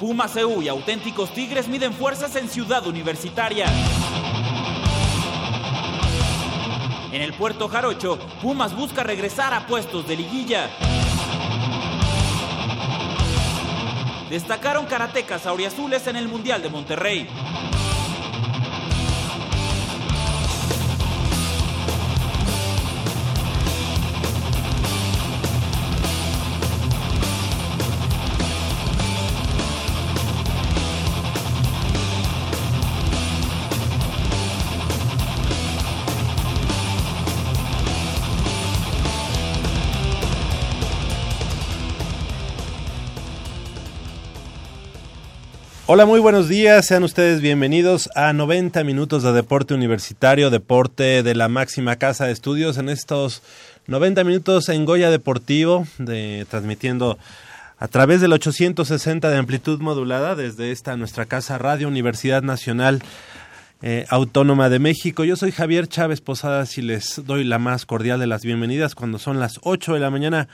Pumas EU y auténticos Tigres miden fuerzas en Ciudad Universitaria. En el puerto Jarocho, Pumas busca regresar a puestos de liguilla. Destacaron karatecas auriazules en el Mundial de Monterrey. Hola, muy buenos días. Sean ustedes bienvenidos a 90 minutos de deporte universitario, deporte de la máxima casa de estudios. En estos 90 minutos en Goya Deportivo, de, transmitiendo a través del 860 de amplitud modulada desde esta nuestra casa Radio Universidad Nacional eh, Autónoma de México. Yo soy Javier Chávez Posadas y les doy la más cordial de las bienvenidas cuando son las 8 de la mañana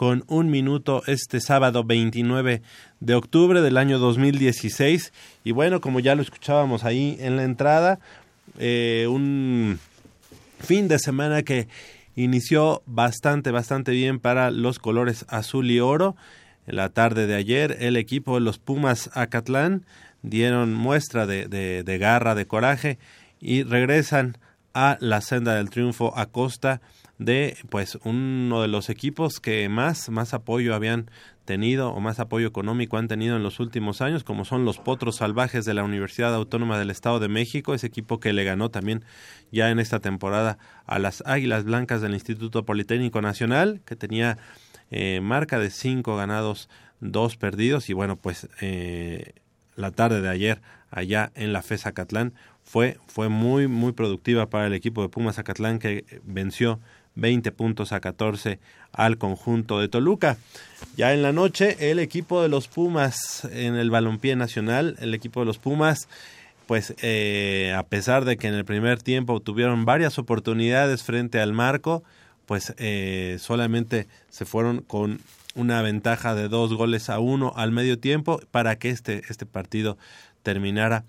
con un minuto este sábado 29 de octubre del año 2016. Y bueno, como ya lo escuchábamos ahí en la entrada, eh, un fin de semana que inició bastante, bastante bien para los colores azul y oro. En la tarde de ayer, el equipo de los Pumas Acatlán dieron muestra de, de garra, de coraje y regresan a la senda del triunfo a costa de pues uno de los equipos que más más apoyo habían tenido o más apoyo económico han tenido en los últimos años como son los Potros Salvajes de la Universidad Autónoma del Estado de México ese equipo que le ganó también ya en esta temporada a las Águilas Blancas del Instituto Politécnico Nacional que tenía eh, marca de cinco ganados dos perdidos y bueno pues eh, la tarde de ayer allá en la FESA Catlán fue, fue muy, muy productiva para el equipo de Pumas Acatlán que venció 20 puntos a 14 al conjunto de Toluca. Ya en la noche, el equipo de los Pumas en el balompié nacional, el equipo de los Pumas, pues eh, a pesar de que en el primer tiempo tuvieron varias oportunidades frente al marco, pues eh, solamente se fueron con una ventaja de dos goles a uno al medio tiempo para que este, este partido terminara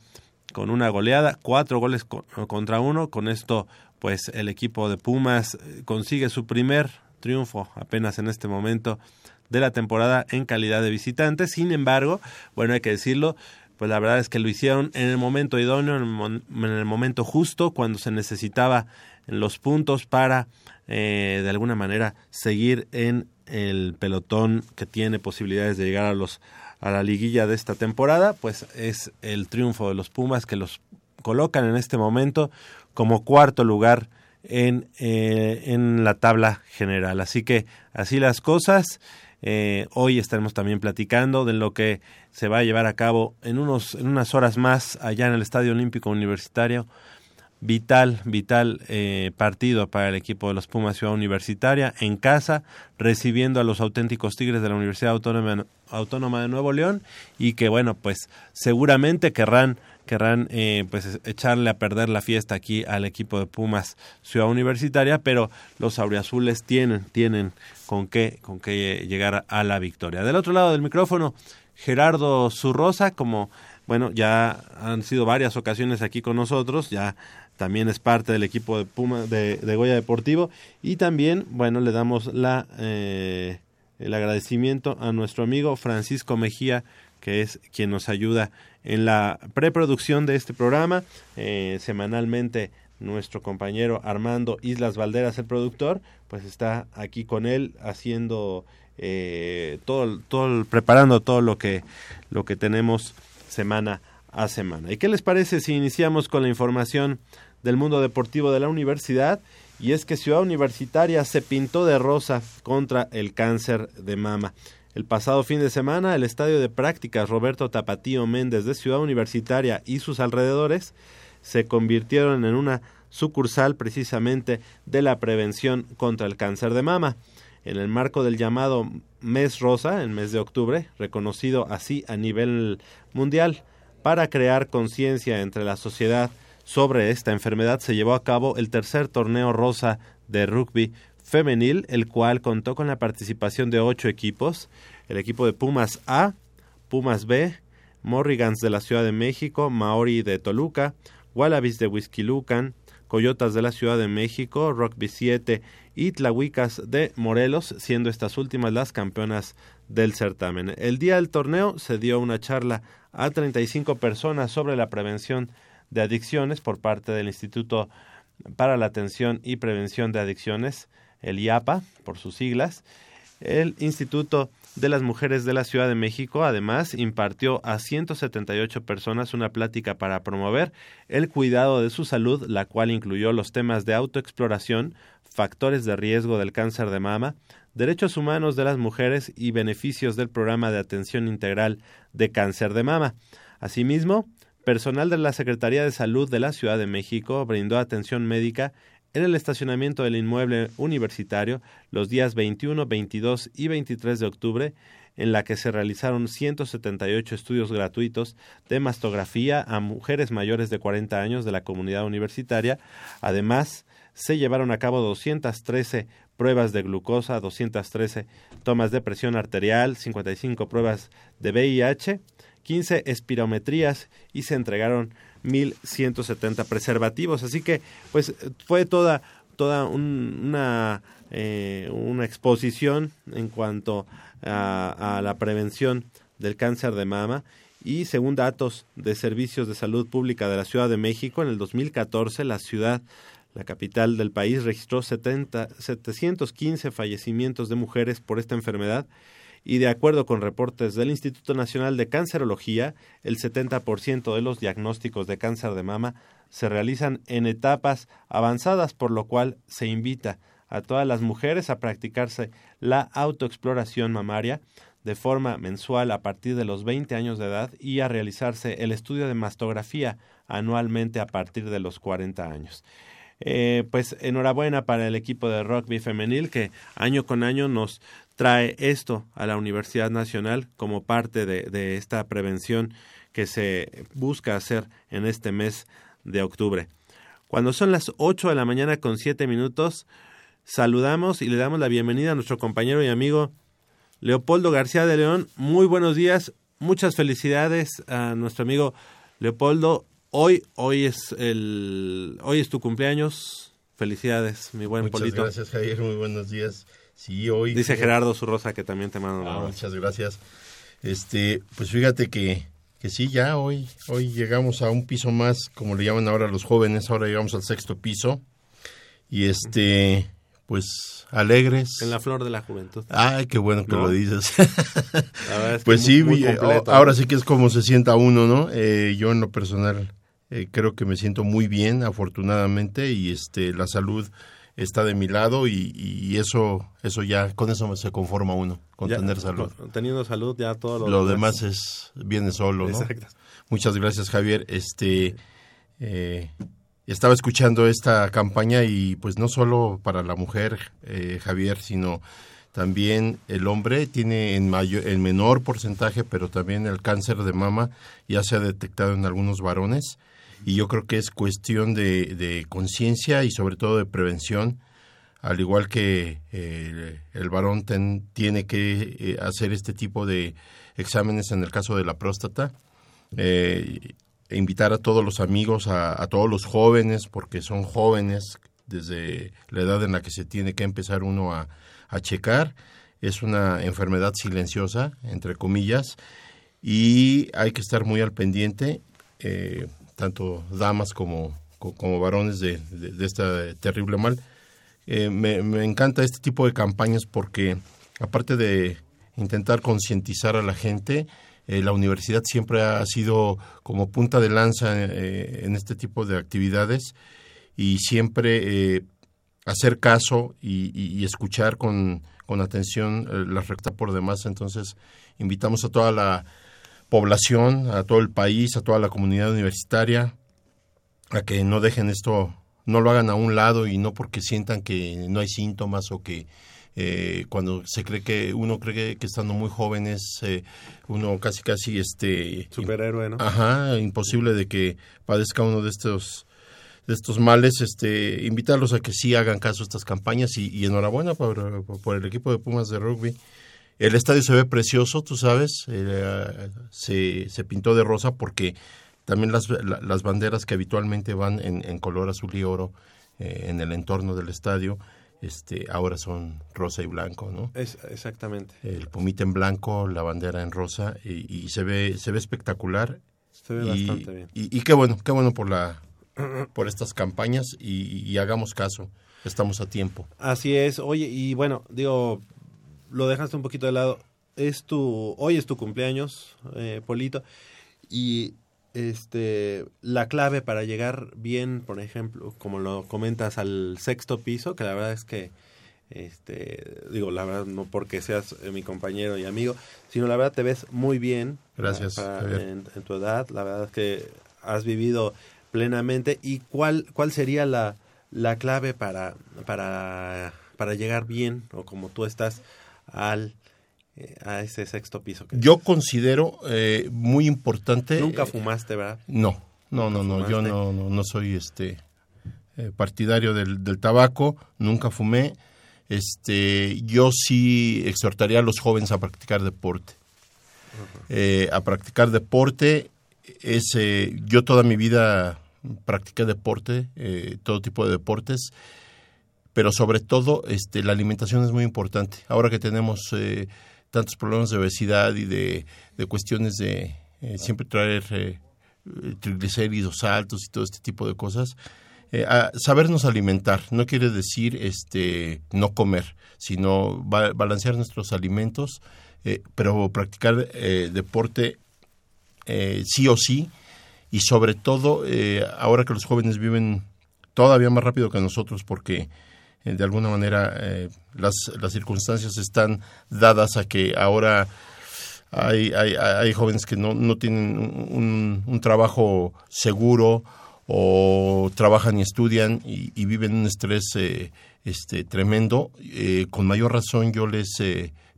con una goleada, cuatro goles contra uno. Con esto, pues el equipo de Pumas eh, consigue su primer triunfo apenas en este momento de la temporada en calidad de visitante. Sin embargo, bueno, hay que decirlo, pues la verdad es que lo hicieron en el momento idóneo, en el, momento justo, cuando se necesitaba los puntos para, eh, de alguna manera, seguir en el pelotón que tiene posibilidades de llegar a los a la liguilla de esta temporada, pues es el triunfo de los Pumas que los colocan en este momento como cuarto lugar en, eh, en la tabla general. Así que así las cosas. Eh, hoy estaremos también platicando de lo que se va a llevar a cabo en, unos, en unas horas más allá en el Estadio Olímpico Universitario vital, vital eh, partido para el equipo de los Pumas Ciudad Universitaria en casa, recibiendo a los auténticos Tigres de la Universidad Autónoma, Autónoma de Nuevo León y que bueno, pues seguramente querrán querrán eh, pues echarle a perder la fiesta aquí al equipo de Pumas Ciudad Universitaria, pero los auriazules tienen tienen con qué con qué llegar a la victoria. Del otro lado del micrófono, Gerardo Zurrosa, como bueno, ya han sido varias ocasiones aquí con nosotros, ya también es parte del equipo de Puma de, Goya Deportivo y también bueno le damos la eh, el agradecimiento a nuestro amigo Francisco Mejía que es quien nos ayuda en la preproducción de este programa. Eh, semanalmente nuestro compañero Armando Islas Valderas el productor pues está aquí con él haciendo eh, todo todo preparando todo lo que lo que tenemos semana a semana. Y qué les parece si iniciamos con la información del mundo deportivo de la universidad y es que Ciudad Universitaria se pintó de rosa contra el cáncer de mama. El pasado fin de semana, el estadio de prácticas Roberto Tapatío Méndez de Ciudad Universitaria y sus alrededores se convirtieron en una sucursal precisamente de la prevención contra el cáncer de mama. En el marco del llamado Mes Rosa, el mes de octubre, reconocido así a nivel mundial, para crear conciencia entre la sociedad sobre esta enfermedad se llevó a cabo el tercer torneo rosa de rugby femenil, el cual contó con la participación de ocho equipos, el equipo de Pumas A, Pumas B, Morrigans de la Ciudad de México, Maori de Toluca, Wallabies de Huizquilucan, Coyotas de la Ciudad de México, Rockby 7 y Tlahuicas de Morelos, siendo estas últimas las campeonas del certamen. El día del torneo se dio una charla a 35 personas sobre la prevención de adicciones por parte del Instituto para la Atención y Prevención de Adicciones, el IAPA, por sus siglas. El Instituto de las Mujeres de la Ciudad de México, además, impartió a 178 personas una plática para promover el cuidado de su salud, la cual incluyó los temas de autoexploración, factores de riesgo del cáncer de mama, derechos humanos de las mujeres y beneficios del programa de atención integral de cáncer de mama. Asimismo, personal de la Secretaría de Salud de la Ciudad de México brindó atención médica en el estacionamiento del inmueble universitario los días 21, 22 y 23 de octubre, en la que se realizaron 178 estudios gratuitos de mastografía a mujeres mayores de 40 años de la comunidad universitaria. Además, se llevaron a cabo 213 pruebas de glucosa, 213 tomas de presión arterial, 55 pruebas de VIH, 15 espirometrías y se entregaron 1170 preservativos. Así que, pues, fue toda, toda una, eh, una exposición en cuanto a, a la prevención del cáncer de mama y según datos de servicios de salud pública de la Ciudad de México, en el 2014 la ciudad la capital del país registró 70, 715 fallecimientos de mujeres por esta enfermedad y de acuerdo con reportes del Instituto Nacional de Cancerología, el 70% de los diagnósticos de cáncer de mama se realizan en etapas avanzadas, por lo cual se invita a todas las mujeres a practicarse la autoexploración mamaria de forma mensual a partir de los 20 años de edad y a realizarse el estudio de mastografía anualmente a partir de los 40 años. Eh, pues enhorabuena para el equipo de rugby femenil que año con año nos trae esto a la Universidad Nacional como parte de, esta prevención que se busca hacer en este mes de octubre. Cuando son las 8 de la mañana con 7 minutos, saludamos y le damos la bienvenida a nuestro compañero y amigo Leopoldo García de León. Muy buenos días, muchas felicidades a nuestro amigo Leopoldo. Hoy, hoy es el, hoy es tu cumpleaños. Felicidades, mi buen muchas Polito. gracias, Javier. Muy buenos días. Sí, hoy. Dice Gerardo Zurrosa que también te mando Ah, muchas gracias. Este, pues fíjate que, que sí, ya hoy, hoy llegamos a un piso más, como le llaman ahora los jóvenes, ahora llegamos al sexto piso. Y este, pues alegres. En la flor de la juventud. Ay, qué bueno que ¿No? lo dices. La verdad es que pues muy- sí, muy eh, completo. ahora sí que es como se sienta uno, ¿no? Eh, yo en lo personal eh, creo que me siento muy bien, afortunadamente, y este la salud está de mi lado y, y eso eso ya con eso se conforma uno, con Ya, tener salud. Teniendo salud, ya todo lo, Lo demás es viene solo, ¿no? Exacto. Muchas gracias, Javier. Este eh, estaba escuchando esta campaña y pues no solo para la mujer, eh, Javier, sino también el hombre tiene en mayor, en menor porcentaje, pero también el cáncer de mama ya se ha detectado en algunos varones y yo creo que es cuestión de, de conciencia y sobre todo de prevención al igual que eh, el varón ten- tiene que eh, hacer este tipo de exámenes en el caso de la próstata, eh, invitar a todos los amigos, a, todos los jóvenes, porque son jóvenes desde la edad en la que se tiene que empezar uno a, a checar. Es una enfermedad silenciosa, entre comillas, y hay que estar muy al pendiente, tanto damas como, co- como varones de, de, de este terrible mal. Eh, me, me encanta este tipo de campañas porque aparte de intentar concientizar a la gente, eh, la universidad siempre ha sido como punta de lanza eh, en este tipo de actividades y siempre hacer caso y, y- escuchar con, con atención la recta por demás. Entonces, invitamos a toda la población, a todo el país, a toda la comunidad universitaria, a que no dejen esto, no lo hagan a un lado y no porque sientan que no hay síntomas o que eh, cuando se cree que uno cree que, que estando muy jóvenes eh, uno casi casi este Superhéroe, ¿no? Ajá, imposible de que padezca uno de estos de estos males, este, invitarlos a que sí hagan caso a estas campañas y, y enhorabuena por, por el equipo de Pumas de rugby. El estadio se ve precioso, tú sabes, eh, se, se pintó de rosa porque también las, las banderas que habitualmente van en, en color azul y oro eh, en el entorno del estadio, este, ahora son rosa y blanco, ¿no? Es, exactamente. El pomita en blanco, la bandera en rosa y, y se ve se ve espectacular. Se ve y, bastante bien. Y, y qué bueno, qué bueno por la por estas campañas y, y hagamos caso. Estamos a tiempo. Así es. Oye, y bueno, digo, lo dejaste un poquito de lado. Es tu, hoy es tu cumpleaños, eh, Polito, y este, la clave para llegar bien, por ejemplo, como lo comentas, al sexto piso, que la verdad es que, este, digo, la verdad no porque seas eh, mi compañero y amigo, sino la verdad te ves muy bien. Gracias, para- Javier. en, en tu edad, la verdad es que has vivido plenamente. ¿Y cuál, cuál sería la, la clave para, para, para llegar bien, o como tú estás, al eh, a ese sexto piso? Que Yo considero eh, muy importante. Nunca eh, fumaste, ¿verdad? No, no, no, no. Yo no, no, no soy este eh, partidario del, del tabaco. Nunca fumé. Este, yo sí exhortaría a los jóvenes a practicar deporte. Eh, a practicar deporte es yo toda mi vida practiqué deporte, todo tipo de deportes, pero sobre todo este, la alimentación es muy importante. Ahora que tenemos eh, tantos problemas de obesidad y de, de cuestiones de eh, siempre traer eh, triglicéridos altos y todo este tipo de cosas, sabernos alimentar no quiere decir este no comer, sino ba- balancear nuestros alimentos, pero practicar deporte sí o sí y sobre todo ahora que los jóvenes viven todavía más rápido que nosotros porque eh, de alguna manera eh, las, las circunstancias están dadas a que ahora hay, hay, hay jóvenes que no, no tienen un, un trabajo seguro o trabajan y estudian y, viven un estrés eh, este tremendo. Eh, con mayor razón yo les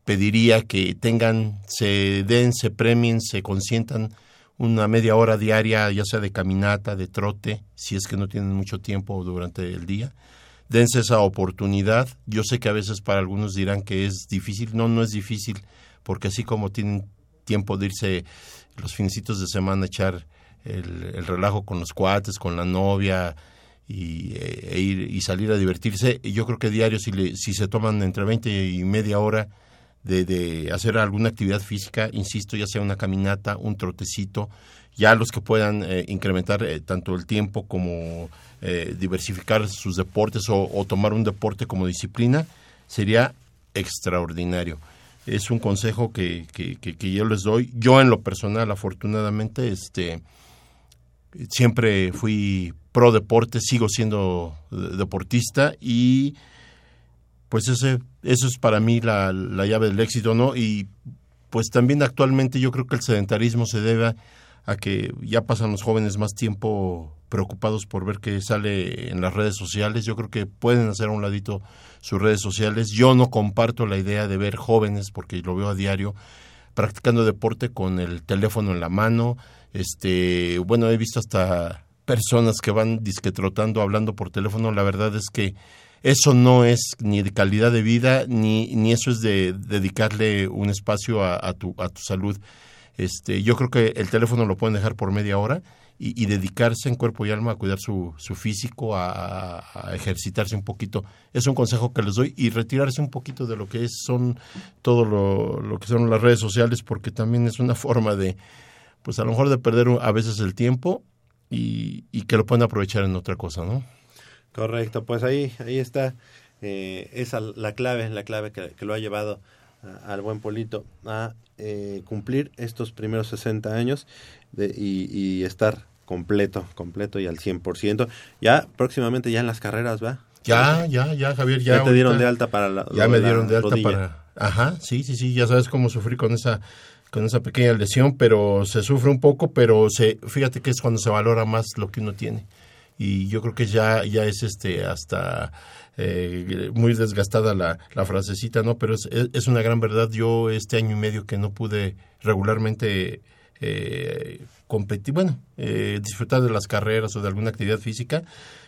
pediría que tengan se den se premien se consientan una media hora diaria ya sea de caminata de trote si es que no tienen mucho tiempo durante el día dense esa oportunidad. Yo sé que a veces para algunos dirán que es difícil. No, no es difícil, porque así como tienen tiempo de irse los finecitos de semana a echar el, el relajo con los cuates, con la novia y, eh, e ir y salir a divertirse, yo creo que diario si, le, si se toman entre 20 y media hora de, de hacer alguna actividad física, insisto, ya sea una caminata, un trotecito, ya los que puedan eh, incrementar eh, tanto el tiempo como eh, diversificar sus deportes o, tomar un deporte como disciplina, sería extraordinario. Es un consejo que, que, que- que yo les doy. Yo en lo personal, afortunadamente, este siempre fui pro deporte, sigo siendo de- deportista y pues ese, eso es para mí la, la llave del éxito, ¿no? Y pues también actualmente yo creo que el sedentarismo se debe a que ya pasan los jóvenes más tiempo preocupados por ver qué sale en las redes sociales. Yo creo que pueden hacer a un ladito sus redes sociales. Yo no comparto la idea de ver jóvenes, porque lo veo a diario, practicando deporte con el teléfono en la mano. Este, bueno, he visto hasta personas que van disque trotando, hablando por teléfono. La verdad es que eso no es ni de calidad de vida, ni, ni eso es de dedicarle un espacio a, a tu, a tu salud. Este, yo creo que el teléfono lo pueden dejar por media hora y, dedicarse en cuerpo y alma a cuidar su, su físico, a, ejercitarse un poquito. Es un consejo que les doy y retirarse un poquito de lo que es, son todo lo, que son las redes sociales porque también es una forma de, pues a lo mejor de perder a veces el tiempo y, que lo pueden aprovechar en otra cosa, ¿no? Correcto, pues ahí, ahí está eh, esa la clave, la clave que lo ha llevado a- al buen Polito a eh, cumplir estos primeros 60 años de, y, y estar completo, completo y al 100%. Ya próximamente ya en las carreras, ¿va? Ya, ya, ya, Javier, ya. Ya, te dieron ahorita- de alta para la Ya me dieron de alta rodilla. para... Ajá, sí, sí, sí, ya sabes cómo sufrí con esa con esa pequeña lesión, pero se sufre un poco, pero se fíjate que es cuando se valora más lo que uno tiene. Y yo creo que ya ya es este hasta eh, muy desgastada la, la frasecita, ¿no? Pero es, es, una gran verdad. Yo este año y medio que no pude regularmente eh, competir, bueno, eh, disfrutar de las carreras o de alguna actividad física,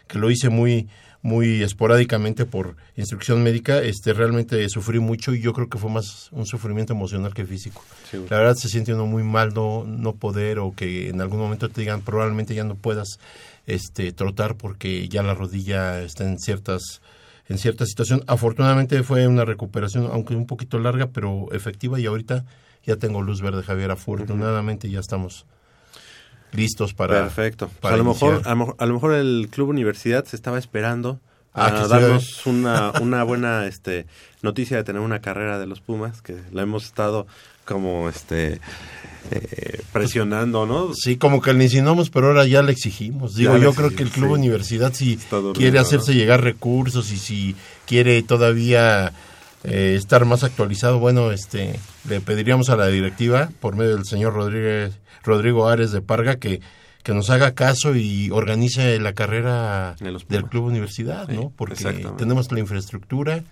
que lo hice muy muy esporádicamente por instrucción médica, este realmente sufrí mucho y yo creo que fue más un sufrimiento emocional que físico. La verdad se siente uno muy mal no, no poder o que en algún momento te digan probablemente ya no puedas este trotar porque ya la rodilla está en ciertas en cierta situación. Afortunadamente fue una recuperación, aunque un poquito larga, pero efectiva y ahorita ya tengo luz verde, Javier. Afortunadamente ya estamos listos para. Perfecto. Pues a, lo mejor, a, lo mejor, el Club Universidad se estaba esperando ah, a darnos una, una buena este, noticia de tener una carrera de los Pumas, que la hemos estado como este eh, presionando, ¿no? Sí, como que le insinuamos, pero ahora ya le exigimos. Digo, yo creo que el Club Universidad si quiere hacerse llegar recursos y si quiere todavía eh, estar más actualizado, bueno, este le pediríamos a la directiva por medio del señor Rodríguez Rodrigo Ares de Parga que que nos haga caso y organice la carrera del Club Universidad, ¿no? Porque tenemos la infraestructura,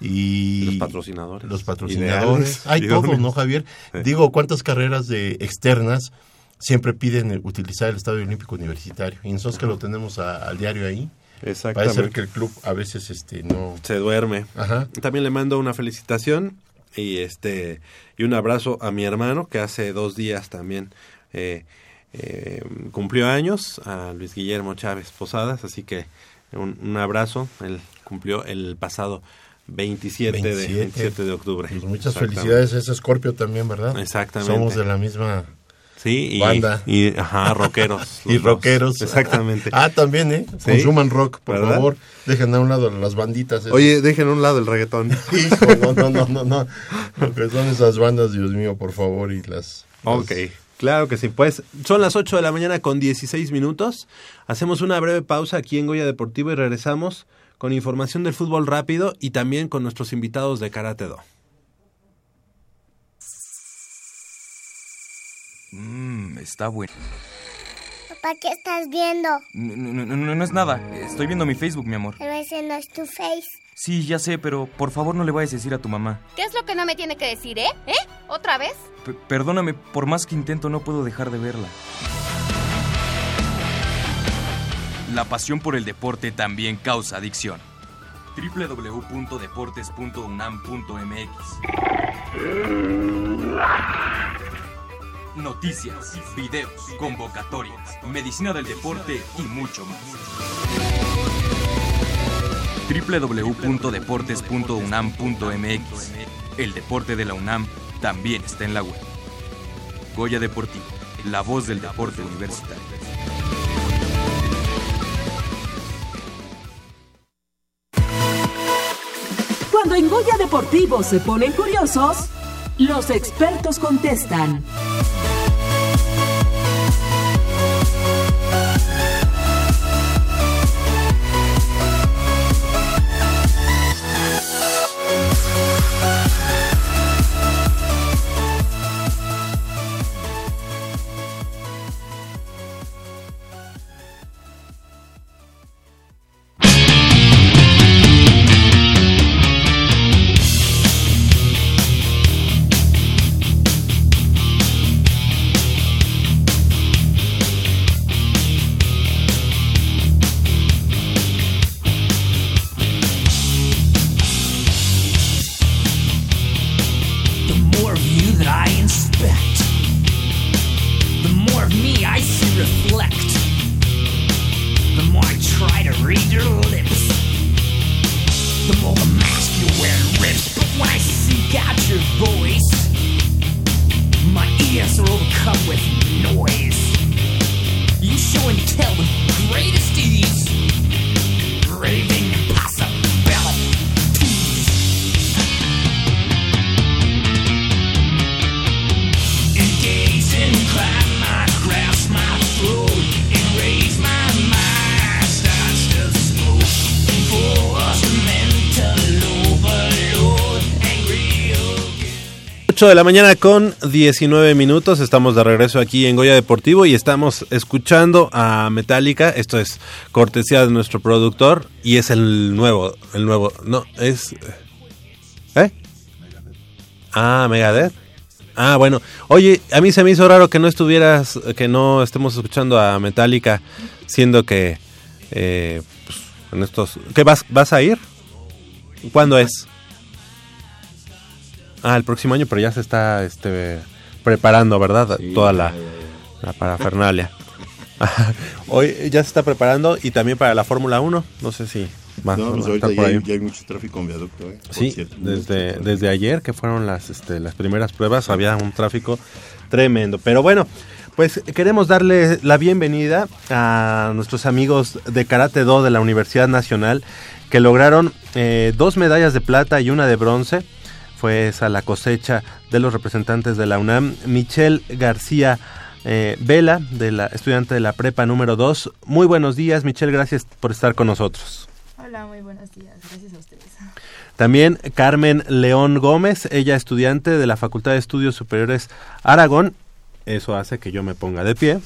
y los patrocinadores. Los patrocinadores. Hay todo, ¿no, Javier? Digo, ¿cuántas carreras de externas siempre piden utilizar el Estadio Olímpico Universitario? Y nosotros que lo tenemos al diario ahí. Exactamente. Parece que el club a veces este no se duerme. Ajá. También le mando una felicitación y este y un abrazo a mi hermano que hace dos días también eh, eh, cumplió años a Luis Guillermo Chávez Posadas, así que un, un abrazo. Él cumplió el pasado 27, De, 27 de octubre. Pues muchas felicidades a ese Scorpio también, ¿verdad? Exactamente. Somos de la misma sí, y, banda. Y, ajá, rockeros. y rockeros. Exactamente. ah, también, ¿eh? Consuman rock, por favor. Dejen a un lado las banditas. Oye, dejen a un lado el reggaetón. no, no, no, no, no. Lo que son esas bandas, Dios mío, por favor, y las... Ok. Claro que sí, pues son las 8 de la mañana con 16 minutos. Hacemos una breve pausa aquí en Goya Deportivo y regresamos con información del fútbol rápido y también con nuestros invitados de Karate Do. Mmm, está bueno. Papá, ¿qué estás viendo? No, no, no, es nada. Estoy viendo mi Facebook, mi amor. Pero ese no es tu face. Sí, ya sé, pero por favor no le vayas a decir a tu mamá. ¿Qué es lo que no me tiene que decir, eh? ¿Eh? ¿Otra vez? perdóname, por más que intento no puedo dejar de verla. La pasión por el deporte también causa adicción. www.deportes.unam.mx Noticias, videos, convocatorias, medicina del deporte y mucho más. www.deportes.unam.mx El deporte de la UNAM también está en la web. Goya Deportivo, la voz del deporte universitario. En Goya Deportivo se ponen curiosos, los expertos contestan. De la mañana con 19 minutos. Estamos de regreso aquí en Goya Deportivo y estamos escuchando a Metallica. Esto es cortesía de nuestro productor y es el nuevo, el nuevo, no, es... ¿Eh? Ah, Megadeth. Ah, bueno. Oye, a mí se me hizo raro que no estuvieras, que no estemos escuchando a Metallica, siendo que, eh, pues, en estos... ¿Qué vas, vas a ir? ¿Cuándo es? Ah, el próximo año, pero ya se está este, preparando, ¿verdad? Toda la, la parafernalia. Hoy ya se está preparando y también para la Fórmula 1. No sé si va, No, pues ahorita ya hay, ya hay mucho tráfico en viaducto. ¿eh? Sí, cierto. desde, desde ayer que fueron las, este, las primeras pruebas había un tráfico tremendo. Pero bueno, pues queremos darle la bienvenida a nuestros amigos de Karate Do de la Universidad Nacional que lograron eh, dos medallas de plata y una de bronce. Fue esa la cosecha de los representantes de la UNAM. Michelle García eh, Vela, de la estudiante de la prepa número 2. Muy buenos días, Michelle, gracias por estar con nosotros. Hola, muy buenos días. Gracias a ustedes. También Carmen León Gómez, ella estudiante de la Facultad de Estudios Superiores Aragón. Eso hace que yo me ponga de pie.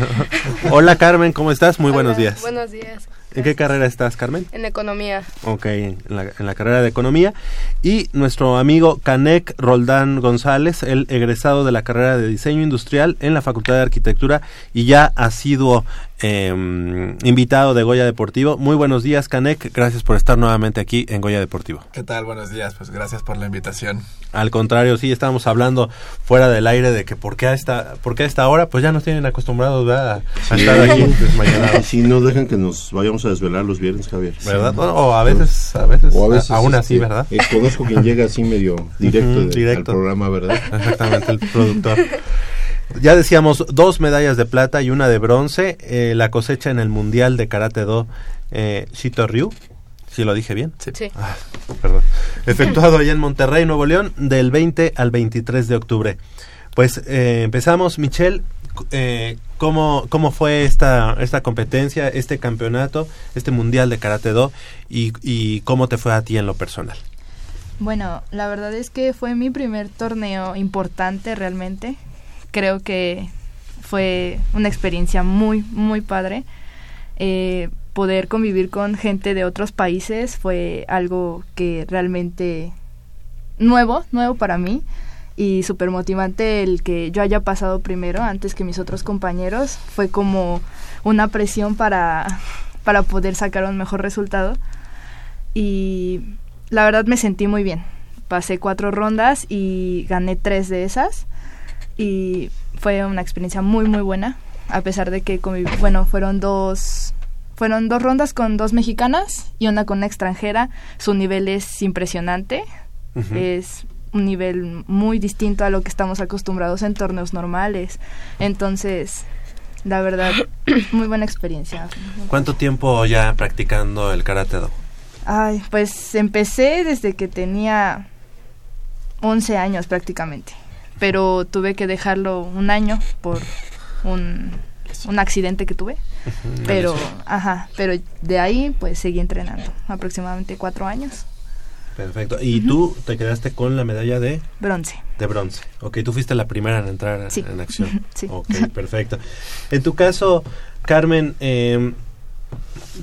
Hola Carmen, ¿cómo estás? Muy buenos días. Buenos días. ¿En qué carrera estás, Carmen? En economía. Ok, en la, en la carrera de Economía. Y nuestro amigo Canek Roldán González, el egresado de la carrera de Diseño Industrial en la Facultad de Arquitectura y ya ha sido eh, invitado de Goya Deportivo. Muy buenos días, Canek. Gracias por estar nuevamente aquí en Goya Deportivo. ¿Qué tal? Buenos días. Pues gracias por la invitación. Al contrario, sí, estábamos hablando fuera del aire de que por qué a esta, por qué a esta hora, pues ya nos tienen acostumbrados ¿verdad? a Sí. estar aquí Y desmañanados. si no dejan que nos vayamos a desvelar los viernes, Javier. ¿Verdad? O, o a veces, a veces, O a veces, aún así, este, ¿verdad? eh, conozco quien llega así medio directo, Ujú, de- directo. al programa, ¿verdad? Exactamente, el productor. Ya decíamos, dos medallas de plata y una de bronce. eh, la cosecha en el Mundial de Karate Do eh, Shito Ryu. ¿Sí lo dije bien? Sí. Ah, perdón. Efectuado allá en Monterrey, Nuevo León, del 20 al 23 de octubre. Pues eh, empezamos, Michelle. Eh, ¿cómo, ¿Cómo fue esta, esta competencia, este campeonato, este mundial de Karate Do y, y cómo te fue a ti en lo personal? Bueno, la verdad es que fue mi primer torneo importante realmente. Creo que fue una experiencia muy, muy padre. Eh, poder convivir con gente de otros países fue algo que realmente nuevo, nuevo para mí y súper motivante el que yo haya pasado primero antes que mis otros compañeros. Fue como una presión para, para poder sacar un mejor resultado y la verdad me sentí muy bien. Pasé cuatro rondas y gané tres de esas y fue una experiencia muy muy buena a pesar de que bueno fueron dos fueron dos rondas con dos mexicanas y una con una extranjera. Su nivel es impresionante. Es un nivel muy distinto a lo que estamos acostumbrados en torneos normales. Entonces la verdad muy buena experiencia. ¿Cuánto tiempo ya practicando el Karate Do? Ay, pues empecé desde que tenía 11 años prácticamente, pero tuve que dejarlo un año por un, un accidente que tuve. Pero, ajá, pero de ahí pues seguí entrenando, aproximadamente cuatro años, Perfecto. Y tú te quedaste con la medalla de, bronce. de bronce. Ok, tú fuiste la primera en entrar Sí. en acción. Sí. Ok, perfecto. En tu caso, Carmen, eh,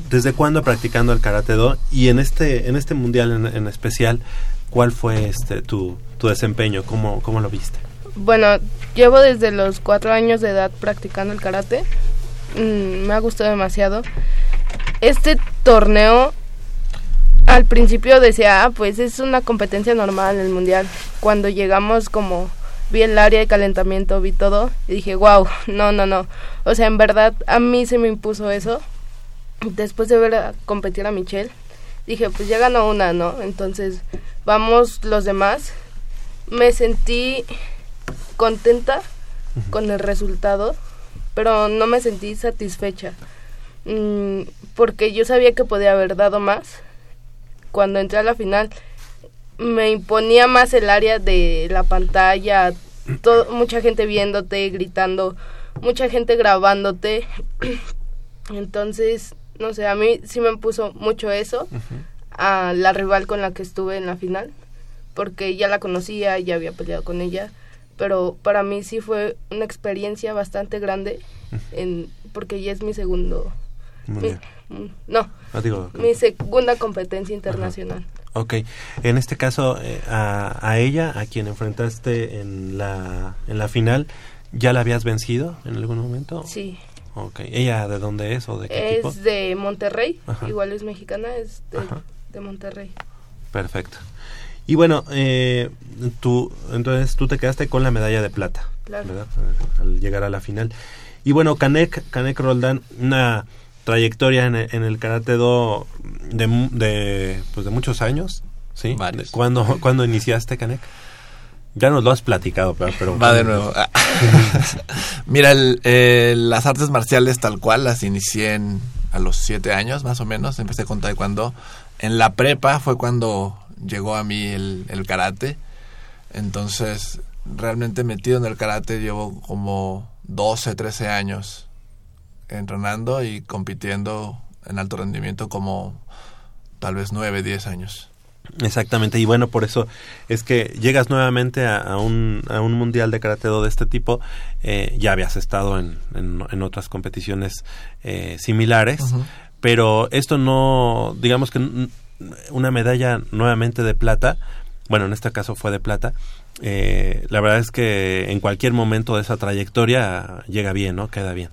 ¿desde cuándo practicando el Karate Do? Y en este, en este mundial en, en especial, ¿cuál fue este tu, tu desempeño? ¿Cómo, ¿Cómo lo viste? Bueno, llevo desde los cuatro años de edad practicando el karate. Mm, me ha gustado demasiado. Este torneo, al principio decía, ah, pues es una competencia normal en el mundial. Cuando llegamos como vi el área de calentamiento, vi todo y dije, wow, no, no, no. O sea, en verdad a mí se me impuso eso. Después de ver a competir a Michelle, dije, pues ya ganó una, ¿no? Entonces, vamos los demás. Me sentí contenta con el resultado, pero no me sentí satisfecha. Mm, porque yo sabía que podía haber dado más. Cuando entré a la final, me imponía más el área de la pantalla, todo, mucha gente viéndote, gritando, mucha gente grabándote. Entonces, no sé, a mí sí me puso mucho eso a la rival con la que estuve en la final, porque ya la conocía, ya había peleado con ella, pero para mí sí fue una experiencia bastante grande, en, porque ya es mi segundo, mi- mm, no, Ah, digo, mi segunda competencia internacional. Ok, en este caso eh, a, a ella, a quien enfrentaste en la, en la final, ¿ya la habías vencido en algún momento? Sí. Ok. ¿Ella de dónde es o de qué equipo? Es de Monterrey, Ajá. igual es mexicana, es de, Ajá. de Monterrey. Perfecto. Y bueno, eh, tú, entonces tú te quedaste con la medalla de plata, Claro. ¿verdad? Al llegar a la final. Y bueno, Canek, Canek Roldán, una trayectoria en el, en el karate do de, mu- de, pues de muchos años, ¿sí? Varios. ¿Cuándo, ¿Cuándo iniciaste, Canek? Ya nos lo has platicado, pero... pero Va de nuevo. Mira, el- eh, las artes marciales tal cual las inicié en- a los siete años, más o menos. Empecé con taekwondo. En la prepa fue cuando llegó a mí el, el karate. Entonces, realmente metido en el karate llevo como 12, 13 años entrenando y compitiendo en alto rendimiento como tal vez 9, 10 años. Exactamente, y bueno, por eso es que llegas nuevamente a, a un, a un mundial de karate do de este tipo. eh, ya habías estado en, en, en otras competiciones eh, similares, pero esto no, digamos que una medalla nuevamente de plata, bueno, en este caso fue de plata. eh, la verdad es que en cualquier momento de esa trayectoria llega bien, ¿no? Queda bien.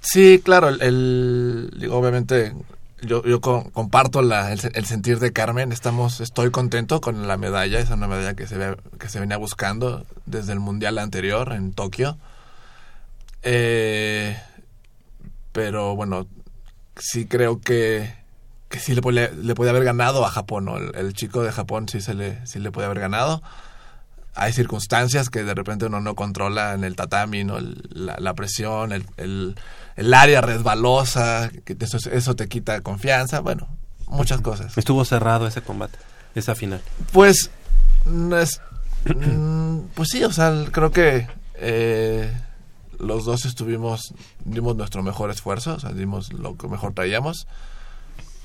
Sí, claro, el, digo, obviamente yo, yo co- comparto la, el, se- el sentir de Carmen, estamos, estoy contento con la medalla, es una medalla que se, que se venía buscando desde el mundial anterior en Tokio. Eh, pero bueno, sí creo que, que sí le, puede- le puede haber ganado a Japón, ¿no? el, el chico de Japón sí, se le, sí le puede haber ganado. Hay circunstancias que de repente uno no controla en el tatami, ¿no? El- la, la presión, el, el, el área resbalosa, que eso, eso te quita confianza, bueno, muchas cosas. Estuvo cerrado ese combate, esa final. Pues, no es, mm, pues sí, o sea, creo que eh, los dos estuvimos, dimos nuestro mejor esfuerzo, o sea, dimos lo que mejor traíamos.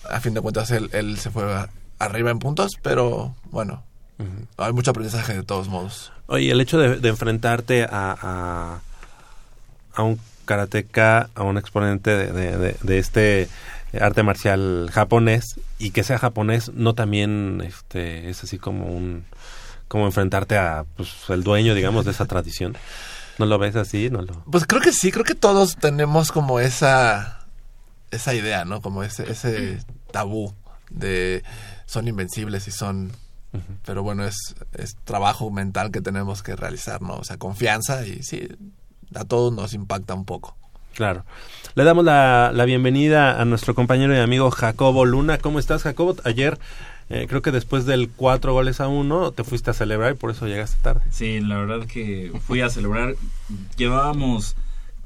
A fin de cuentas, él, él se fue a- arriba en puntos, pero bueno, hay mucho aprendizaje de todos modos. Oye, el hecho de, de enfrentarte a, a, a un karateka, a un exponente de, de- de- de este arte marcial japonés y que sea japonés, no también este, es así como un como enfrentarte a pues, el dueño, digamos, de esa tradición. ¿No lo ves así? ¿No lo... Pues creo que sí, creo que todos tenemos como esa esa idea, ¿no? Como ese ese tabú de son invencibles y son pero bueno, es es trabajo mental que tenemos que realizar, ¿no? O sea, confianza y sí a todos nos impacta un poco. Claro. Le damos la, la bienvenida a nuestro compañero y amigo Jacobo Luna. ¿Cómo estás, Jacobo? Ayer, eh, creo que después del cuatro goles a uno, te fuiste a celebrar y por eso llegaste tarde. Sí, la verdad que fui a celebrar. Llevábamos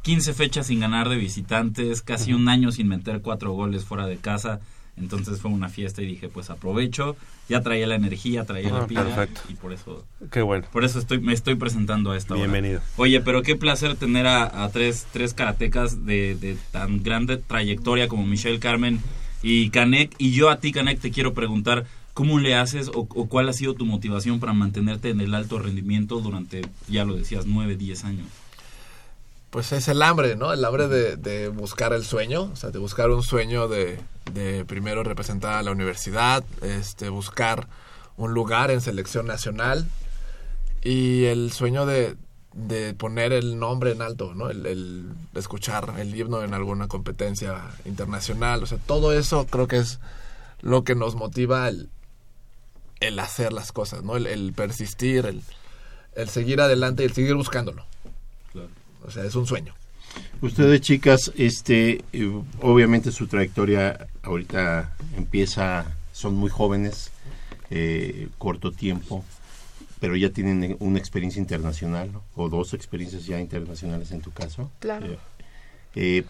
15 fechas sin ganar de visitantes, casi un año sin meter cuatro goles fuera de casa. Entonces fue una fiesta y dije, pues aprovecho. Ya traía la energía, traía Ah, la pila. perfecto. Y por eso, Qué bueno. por eso estoy, me estoy presentando a esta hora. Bienvenido. Oye, pero qué placer tener a, a tres, tres karatecas de, de tan grande trayectoria como Michelle Carmen y Canek. Y yo a ti, Canek, te quiero preguntar, ¿cómo le haces o, o cuál ha sido tu motivación para mantenerte en el alto rendimiento durante, ya lo decías, nueve, diez años? Pues es el hambre, ¿no? El hambre de, de buscar el sueño, o sea, de buscar un sueño de, de primero representar a la universidad, este, buscar un lugar en selección nacional y el sueño de, de poner el nombre en alto, ¿no? El, el escuchar el himno en alguna competencia internacional, o sea, todo eso creo que es lo que nos motiva el, el hacer las cosas, ¿no? El, el persistir, el, el seguir adelante y el seguir buscándolo. O sea, es un sueño. Ustedes, chicas, este, eh, obviamente su trayectoria ahorita empieza, son muy jóvenes, eh, corto tiempo, pero ya tienen una experiencia internacional, ¿no? o dos experiencias ya internacionales en tu caso. Claro. Eh, eh,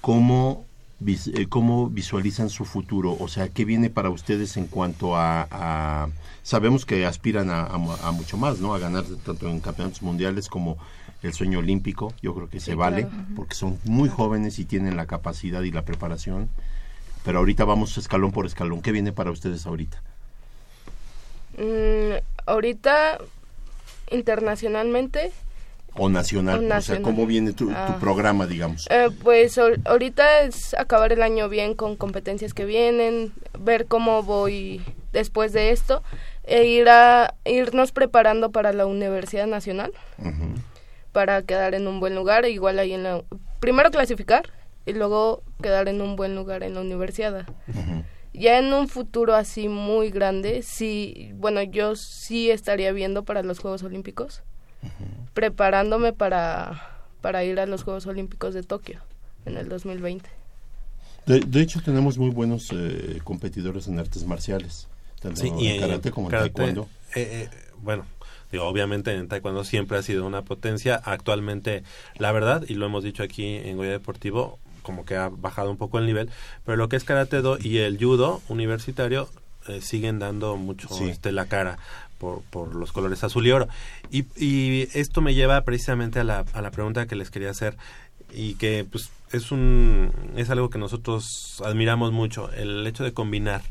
¿cómo, vis- eh, ¿Cómo visualizan su futuro? O sea, ¿qué viene para ustedes en cuanto a... a- sabemos que aspiran a, a mu- a mucho más, ¿no? A ganar tanto en campeonatos mundiales como el sueño olímpico. Yo creo que se vale, claro. porque son muy jóvenes y tienen la capacidad y la preparación. Pero ahorita vamos escalón por escalón. ¿Qué viene para ustedes ahorita? Mm, ahorita, internacionalmente, O nacional. O O sea. ¿cómo viene tu, tu Ah. programa, digamos? eh, pues ahor- ahorita es acabar el año bien con competencias que vienen, ver cómo voy después de esto e ir a irnos preparando para la Universidad Nacional para quedar en un buen lugar, igual ahí en la primero clasificar y luego quedar en un buen lugar en la universidad. Ya en un futuro así muy grande, sí, bueno, yo sí estaría viendo para los Juegos Olímpicos, preparándome para, para ir a los Juegos Olímpicos de Tokio en el 2020. De, de hecho, tenemos muy buenos eh, competidores en artes marciales, tanto Sí, y en en karate como en karate, taekwondo. eh, eh, bueno, digo, obviamente en taekwondo siempre ha sido una potencia. Actualmente, la verdad, y lo hemos dicho aquí en Goya Deportivo, como que ha bajado un poco el nivel, pero lo que es karate do y el judo universitario eh, siguen dando mucho Sí. este, la cara por, por los colores azul y oro. Y, esto me lleva precisamente a la, a la pregunta que les quería hacer y que pues es un es algo que nosotros admiramos mucho el hecho de combinar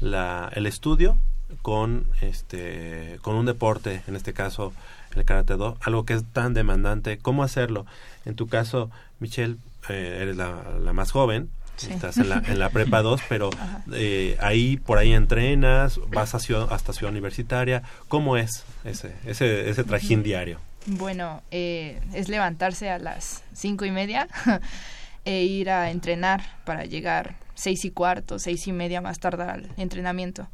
la, el estudio con este con un deporte en este caso el karate do algo que es tan demandante cómo hacerlo en tu caso Michelle eh, eres la, la más joven Sí. estás en la, en la prepa 2 pero eh, ahí por ahí entrenas vas a ciudad- hasta ciudad universitaria cómo es ese ese ese trajín diario Bueno, eh, es levantarse a las cinco y media e ir a entrenar para llegar seis y cuarto, seis y media más tardar al entrenamiento.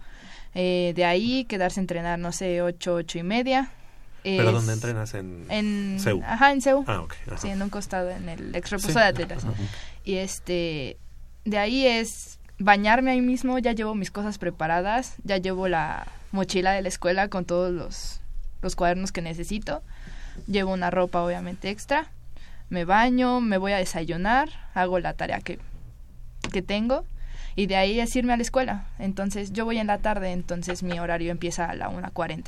Eh, de ahí quedarse a entrenar, no sé, ocho, ocho y media. pero Es- dónde entrenas en En, CEU? Ajá, en CEU. Ah, ok, ajá. Sí, en un costado, en el ex reposo Sí. de atletas. Y este, de ahí es bañarme ahí mismo, ya llevo mis cosas preparadas, ya llevo la mochila de la escuela con todos los, los cuadernos que necesito, llevo una ropa obviamente extra, me baño, me voy a desayunar, hago la tarea que, que tengo y de ahí es irme a la escuela. Entonces yo voy en la tarde, entonces mi horario empieza a la 1.40.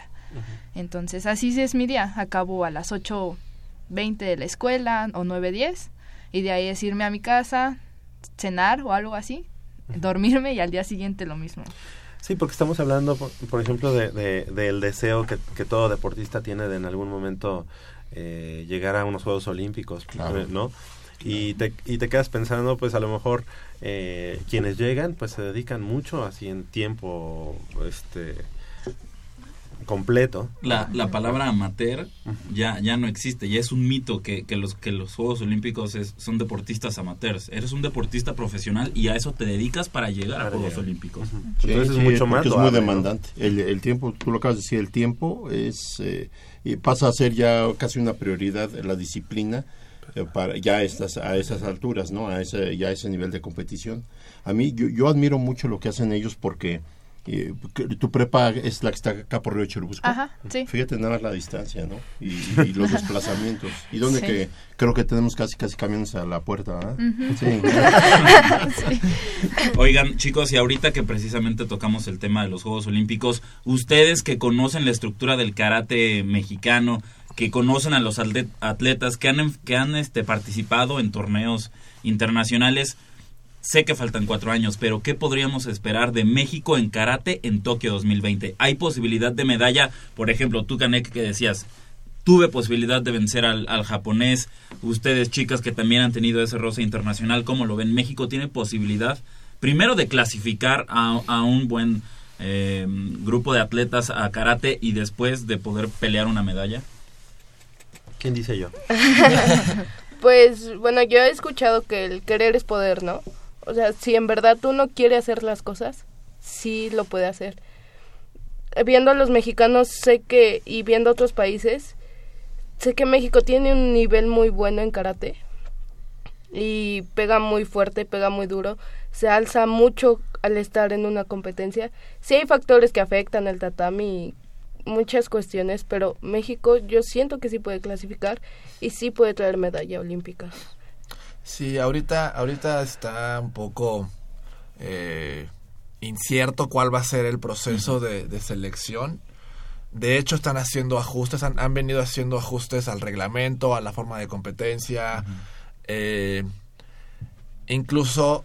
Entonces así es mi día, acabo a las 8.20 de la escuela o 9.10 y de ahí es irme a mi casa, cenar o algo así, dormirme y al día siguiente lo mismo. Sí, porque estamos hablando, por, por ejemplo, de, de- del deseo que, que todo deportista tiene de en algún momento eh, llegar a unos Juegos Olímpicos, Claro. eh, ¿no? Y te, y te quedas pensando, pues a lo mejor eh, quienes llegan, pues se dedican mucho así en tiempo este completo. La, la palabra amateur ya, ya no existe, ya es un mito que, que los, que los Juegos Olímpicos es- son deportistas amateurs. Eres un deportista profesional y a eso te dedicas para llegar a Para Juegos llegar. Olímpicos. Sí, Entonces sí, es mucho más es muy demandante. El, el tiempo, tú lo acabas de decir, el tiempo es eh, y pasa a ser ya casi una prioridad la disciplina eh, para ya a estas a esas alturas, ¿no? A ese ya a ese nivel de competición. A mí yo, yo admiro mucho lo que hacen ellos porque eh, tu prepa es la que está acá por Río Churubusco. Ajá, sí. Fíjate nada más la distancia, ¿no? Y, y los desplazamientos. Y donde Sí. que creo que tenemos casi casi camiones a la puerta, ¿ah? Ujú. Sí. Sí. Oigan, chicos, y ahorita que precisamente tocamos el tema de los Juegos Olímpicos, ustedes que conocen la estructura del karate mexicano, que conocen a los atle- atletas que han, en- que han este, participado en torneos internacionales, sé que faltan cuatro años, pero ¿qué podríamos esperar de México en karate en Tokio 2020? ¿Hay posibilidad de medalla? Por ejemplo, tú, Kanek, que decías, tuve posibilidad de vencer al, al japonés. Ustedes, chicas, que también han tenido ese roce internacional, ¿cómo lo ven? ¿México tiene posibilidad, primero, de clasificar a, a un buen eh, grupo de atletas a karate y después de poder pelear una medalla? ¿Quién dice yo? Pues bueno, yo he escuchado que el querer es poder, ¿no? O sea, si en verdad uno quiere hacer las cosas, sí lo puede hacer. Viendo a los mexicanos, sé que, y viendo otros países, sé que México tiene un nivel muy bueno en karate. Y pega muy fuerte, pega muy duro. Se alza mucho al estar en una competencia. Sí hay factores que afectan el tatami y muchas cuestiones, pero México yo siento que sí puede clasificar y sí puede traer medalla olímpica. Sí, ahorita, ahorita está un poco eh, incierto cuál va a ser el proceso de, de selección. De hecho, están haciendo ajustes, han, han venido haciendo ajustes al reglamento, a la forma de competencia. eh, incluso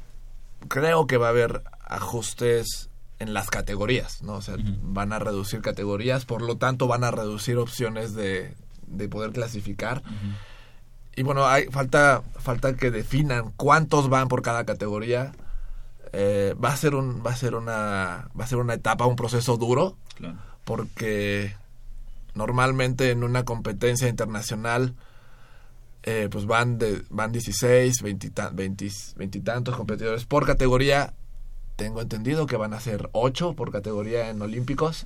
creo que va a haber ajustes en las categorías, ¿no? O sea, van a reducir categorías, por lo tanto van a reducir opciones de, de poder clasificar. Y bueno, hay, falta, falta que definan cuántos van por cada categoría. Eh, va a ser un, va a ser una, va a ser una etapa, un proceso duro, Claro. porque normalmente en una competencia internacional eh, pues van de van 16, 20, 20, 20 y tantos competidores por categoría. Tengo entendido que van a ser 8 por categoría en Olímpicos.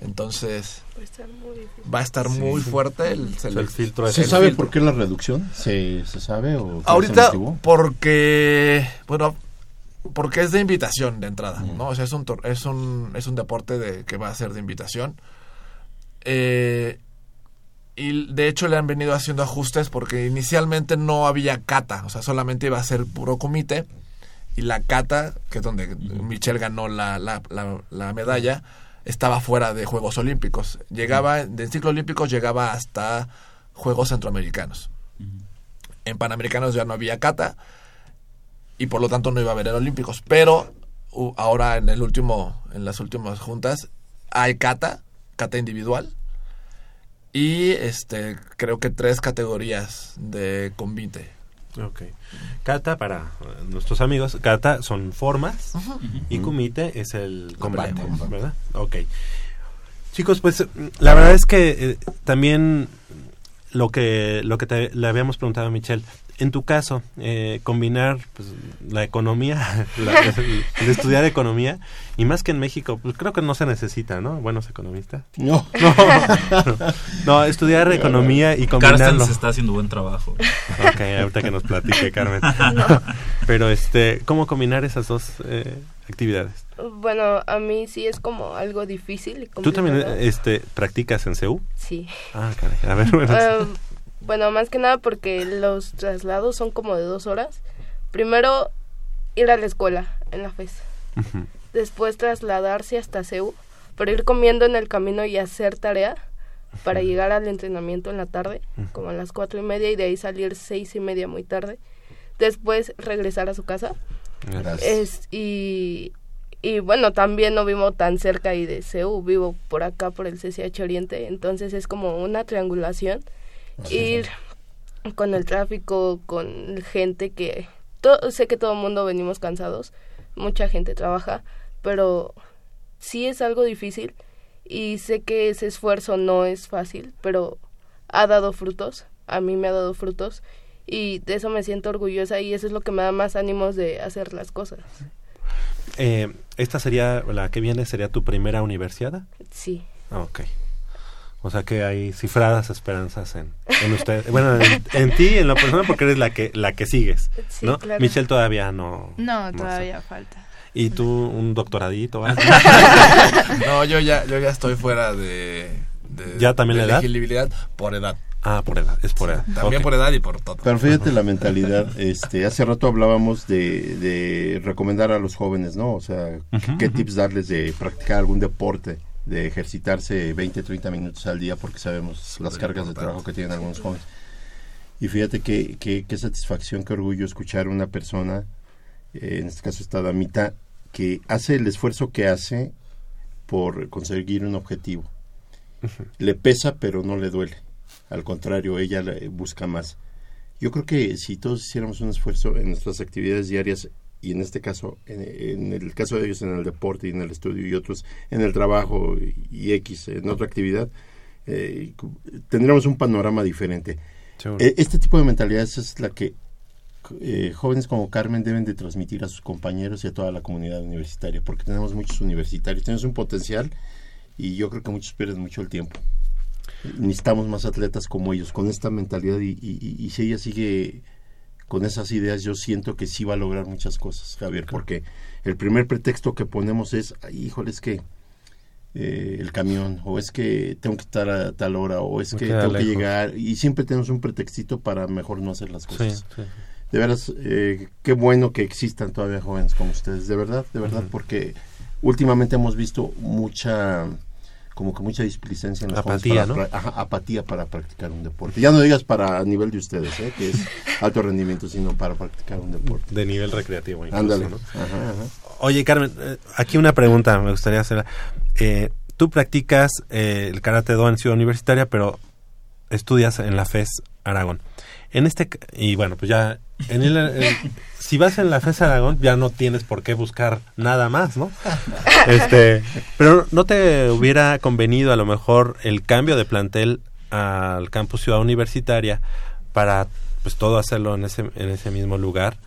Entonces Va a estar muy difícil. va a estar Sí. muy fuerte el, sea, el filtro ¿Se el sabe filtro. por qué la reducción? ¿Se, se sabe o Ahorita, se porque, bueno, porque es de invitación de entrada, ¿no? O sea, es un, tor- es un, es un deporte de, que va a ser de invitación. Eh, y de hecho le han venido haciendo ajustes porque inicialmente no había cata, o sea, solamente iba a ser puro comité. Y la cata, que es donde Michelle ganó la, la, la, la medalla, estaba fuera de Juegos Olímpicos. Llegaba, de ciclo olímpicos llegaba hasta Juegos Centroamericanos. En Panamericanos ya no había cata y por lo tanto no iba a haber en Olímpicos. Pero ahora en el último, en las últimas juntas hay cata, cata individual y este creo que tres categorías de convite. Ok. Kata, para nuestros amigos, kata son formas y kumite es el combate. ¿verdad? Ok. Chicos, pues la verdad es que eh, también lo que lo que te, le habíamos preguntado a Michelle, en tu caso, eh, combinar pues, la economía, la- el, el estudiar economía, y más que en México, pues creo que no se necesita, ¿no? Buenos economistas. No. No, no, no, estudiar economía y Carsten combinarlo. se está haciendo buen trabajo. Ok, ahorita que nos platique Carmen. Pero este, ¿cómo combinar esas dos eh, actividades? Bueno, a mí sí es como algo difícil. y ¿Tú también este, practicas en CEU? Sí. Ah, caray. A ver, bueno. Eh, bueno, más que nada porque los traslados son como de dos horas. Primero, ir a la escuela en la FES. Después trasladarse hasta CEU, pero ir comiendo en el camino y hacer tarea para llegar al entrenamiento en la tarde, como a las cuatro y media, y de ahí salir seis y media muy tarde. Después regresar a su casa. Gracias. Es, y, y bueno, también no vivo tan cerca ahí de CEU, vivo por acá, por el CCH Oriente, entonces es como una triangulación. Ir con el tráfico, con gente que... to- sé que todo el mundo venimos cansados, mucha gente trabaja, pero sí es algo difícil y sé que ese esfuerzo no es fácil, pero ha dado frutos, a mí me ha dado frutos y de eso me siento orgullosa y eso es lo que me da más ánimos de hacer las cosas. Eh, ¿Esta sería, la que viene, sería tu primera universidad? Sí. Ah, ok. O sea que hay cifradas esperanzas en, en usted. Bueno, en, en ti, en lo personal, porque eres la que la que sigues, Sí, ¿no? claro. Michelle todavía no. No, todavía falta. ¿Y tú un doctoradito? No, yo ya, yo ya estoy fuera de, de- ¿Ya también de la edad? elegibilidad por edad. Ah, por edad, es por edad. También por edad y por todo. Pero fíjate la mentalidad, este, hace rato hablábamos de, de recomendar a los jóvenes, ¿no? O sea, qué tips darles de practicar algún deporte, de ejercitarse 20, 30 minutos al día, porque sabemos las cargas de trabajo que tienen algunos jóvenes. Y fíjate qué, qué, qué satisfacción, qué orgullo escuchar a una persona, eh, en este caso esta damita, que hace el esfuerzo que hace por conseguir un objetivo. Le pesa, pero no le duele. Al contrario, ella busca más. Yo creo que si todos hiciéramos un esfuerzo en nuestras actividades diarias, y en este caso, en, en el caso de ellos en el deporte y en el estudio, y otros en el trabajo y X en otra actividad, eh, tendríamos un panorama diferente. Eh, Este tipo de mentalidades es la que eh, jóvenes como Carmen deben de transmitir a sus compañeros y a toda la comunidad universitaria, porque tenemos muchos universitarios, tenemos un potencial y yo creo que muchos pierden mucho el tiempo. Necesitamos más atletas como ellos, con esta mentalidad y, y- y- y si ella sigue con esas ideas, yo siento que sí va a lograr muchas cosas, Javier, porque el primer pretexto que ponemos es, "Ay, híjole, es que eh, el camión, o es que tengo que estar a tal hora, o es Me que tengo que llegar, y siempre tenemos un pretextito para mejor no hacer las cosas. Sí, sí. De veras, eh, qué bueno que existan todavía jóvenes como ustedes, de verdad, de verdad, porque últimamente hemos visto mucha, como que mucha displicencia en jóvenes Apatía, para ¿no? ajá, apatía para practicar un deporte. Ya no digas para a nivel de ustedes, ¿eh? que es alto rendimiento, sino para practicar un deporte. De nivel recreativo. incluso, Ándale. ¿no? Ajá, ajá. Oye, Carmen, eh, aquí una pregunta me gustaría hacer. Eh, tú practicas eh, el karate do en Ciudad Universitaria, pero estudias en la FES Aragón. En este y bueno, pues ya en el, si vas en la FES Aragón ya no tienes por qué buscar nada más, ¿no? Este, pero no te hubiera convenido a lo mejor el cambio de plantel al campus Ciudad Universitaria para pues todo hacerlo en ese, en ese mismo lugar.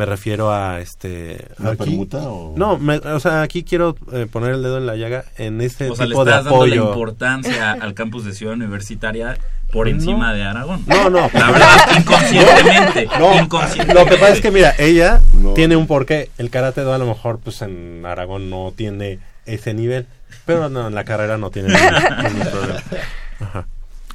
Me refiero a este... ¿Una aquí- permuta o...? No, me- o sea, aquí quiero eh, poner el dedo en la llaga en ese O sea, le tipo de estás dando la apoyo. importancia al campus de Ciudad Universitaria por No. encima de Aragón. No, no. La verdad, inconscientemente. No, inconscientemente. lo que pasa es que, mira, ella No. tiene un porqué. El karate do a lo mejor, pues en Aragón no tiene ese nivel. Pero no, en la carrera no tiene ningún, ningún problema. Ajá.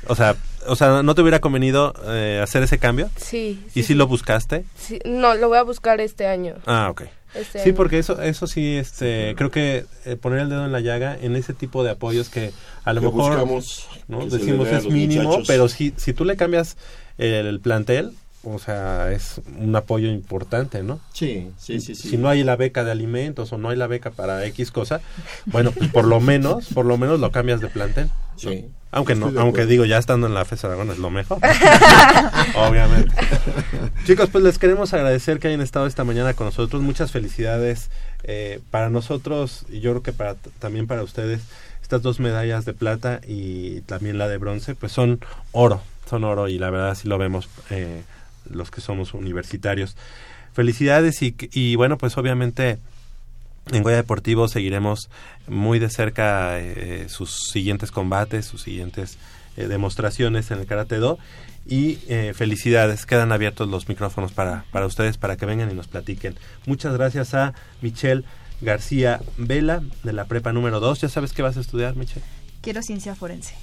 O sea, o sea, ¿no te hubiera convenido eh, hacer ese cambio? Sí, ¿Y si lo buscaste? sí. No, lo voy a buscar este año. Ah, ok. Este Sí, año. porque eso, eso sí, este, creo que eh, poner el dedo en la llaga en ese tipo de apoyos que a lo Que mejor buscamos ¿no? decimos es mínimo, muchachos. pero si, si tú le cambias el plantel, o sea, es un apoyo importante, ¿no? Sí, sí, sí, sí. Si no hay la beca de alimentos o no hay la beca para X cosa, bueno, pues por lo menos, por lo menos lo cambias de plantel. Sí. Aunque no, aunque digo, ya estando en la FES Aragón es lo mejor. Obviamente. Chicos, pues les queremos agradecer que hayan estado esta mañana con nosotros. Muchas felicidades eh, para nosotros y yo creo que para también para ustedes. Estas dos medallas de plata y también la de bronce, pues son oro, son oro y la verdad sí lo vemos eh, los que somos universitarios. Felicidades y, y bueno, pues obviamente en Goya Deportivo seguiremos muy de cerca eh, sus siguientes combates, sus siguientes eh, demostraciones en el Karate Do. Y eh, felicidades, quedan abiertos los micrófonos para, para ustedes, para que vengan y nos platiquen. Muchas gracias a Michelle García Vela, de la prepa número 2. ¿Ya sabes qué vas a estudiar, Michelle? Quiero ciencia forense.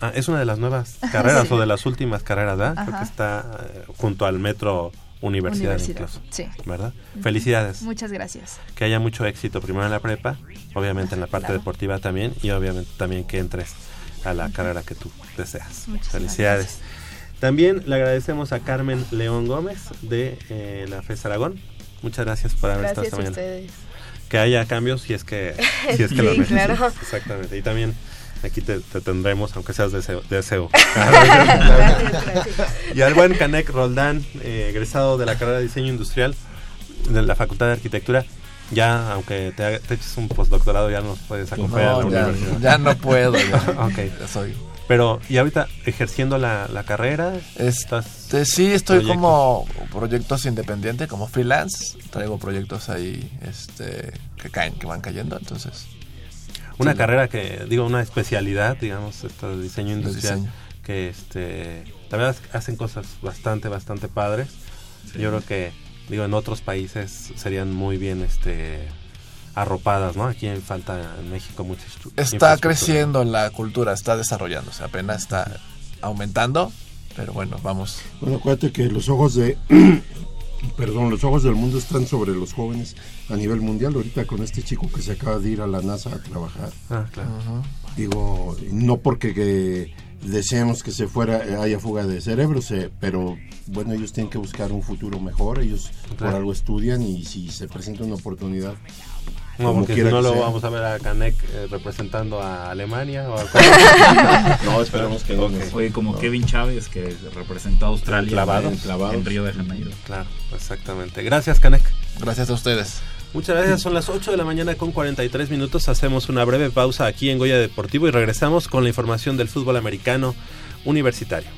Ah, es una de las nuevas carreras Sí. o de las últimas carreras, ¿verdad? Creo Ajá. que está eh, junto al metro Universidad, Universidad, incluso, sí. ¿verdad? Felicidades. Muchas gracias. que haya mucho éxito primero en la prepa, obviamente en la parte Claro. deportiva también y obviamente también que entres a la carrera que tú deseas. Muchas Felicidades. También le agradecemos a Carmen León Gómez de eh, la FES Aragón. Muchas gracias por haber estado esta a mañana. ustedes. Que haya cambios si es que, si es que lo necesitas. claro. Exactamente. Y también aquí te, te tendremos, aunque seas de SEO. de SEO. Gracias, gracias. y al buen Canek Roldán, eh, egresado de la carrera de diseño industrial de la Facultad de Arquitectura. Ya, aunque te, te eches un postdoctorado, ya nos puedes acompañar a la No, ya, universidad. ya no puedo. Ya, Ok. Ya soy. Pero, ¿y ahorita ejerciendo la, la carrera? ¿Estás Este, sí, estoy proyectos? como proyectos independientes, como freelance. Traigo proyectos ahí este, que caen, que van cayendo. Entonces, Una Sí, carrera que, digo, una especialidad, digamos, esto de diseño industrial, diseño. que este, la verdad es que hacen cosas bastante, bastante padres. Yo creo que, digo, en otros países serían muy bien, este, arropadas, ¿no? Aquí falta en México mucha está creciendo la cultura, está desarrollándose. Apenas está aumentando. Pero bueno, vamos. Bueno, acuérdate que los ojos de... Perdón, los ojos del mundo están sobre los jóvenes a nivel mundial. Ahorita con este chico que se acaba de ir a la NASA a trabajar. Ah, claro. Digo, no porque que deseemos que se fuera, eh, haya fuga de cerebros, eh, pero bueno, ellos tienen que buscar un futuro mejor. Ellos por algo estudian y si se presenta una oportunidad. No, como porque si no sea. vamos a ver a Canek eh, representando a Alemania o a No, esperemos que no. Oye, como Kevin Chávez, que representó a Australia Clavados. en- Clavados. en Río de Janeiro. Claro, exactamente. Gracias, Canek. Gracias a ustedes. Muchas gracias, son las 8 de la mañana con 43 minutos. Hacemos una breve pausa aquí en Goya Deportivo y regresamos con la información del fútbol americano universitario.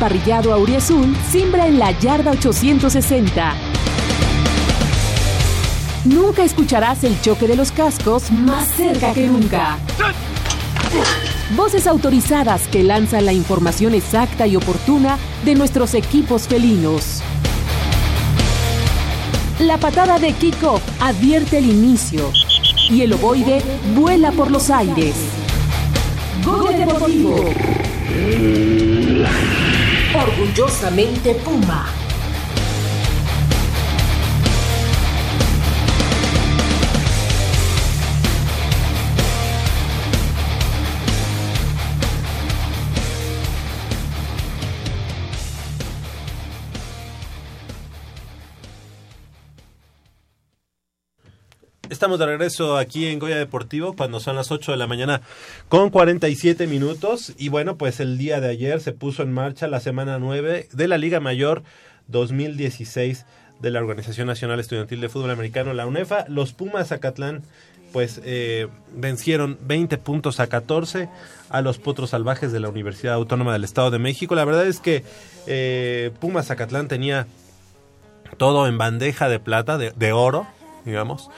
Emparrillado auriazul simbra en la yarda 860. Nunca escucharás el choque de los cascos más cerca que nunca. Voces autorizadas que lanzan la información exacta y oportuna de nuestros equipos felinos. La patada de kickoff advierte el inicio y el ovoide vuela por los aires. Goya Deportivo. Orgullosamente Puma. Estamos de regreso aquí en Goya Deportivo cuando son las 8 de la mañana con 47 minutos. Y bueno, pues el día de ayer se puso en marcha la semana 9 de la Liga Mayor 2016 de la Organización Nacional Estudiantil de Fútbol Americano, la UNEFA. Los Pumas Zacatlán pues eh, vencieron 20 puntos a 14 a los Potros Salvajes de la Universidad Autónoma del Estado de México. La verdad es que eh, Pumas Zacatlán tenía todo en bandeja de plata, de, de oro, digamos.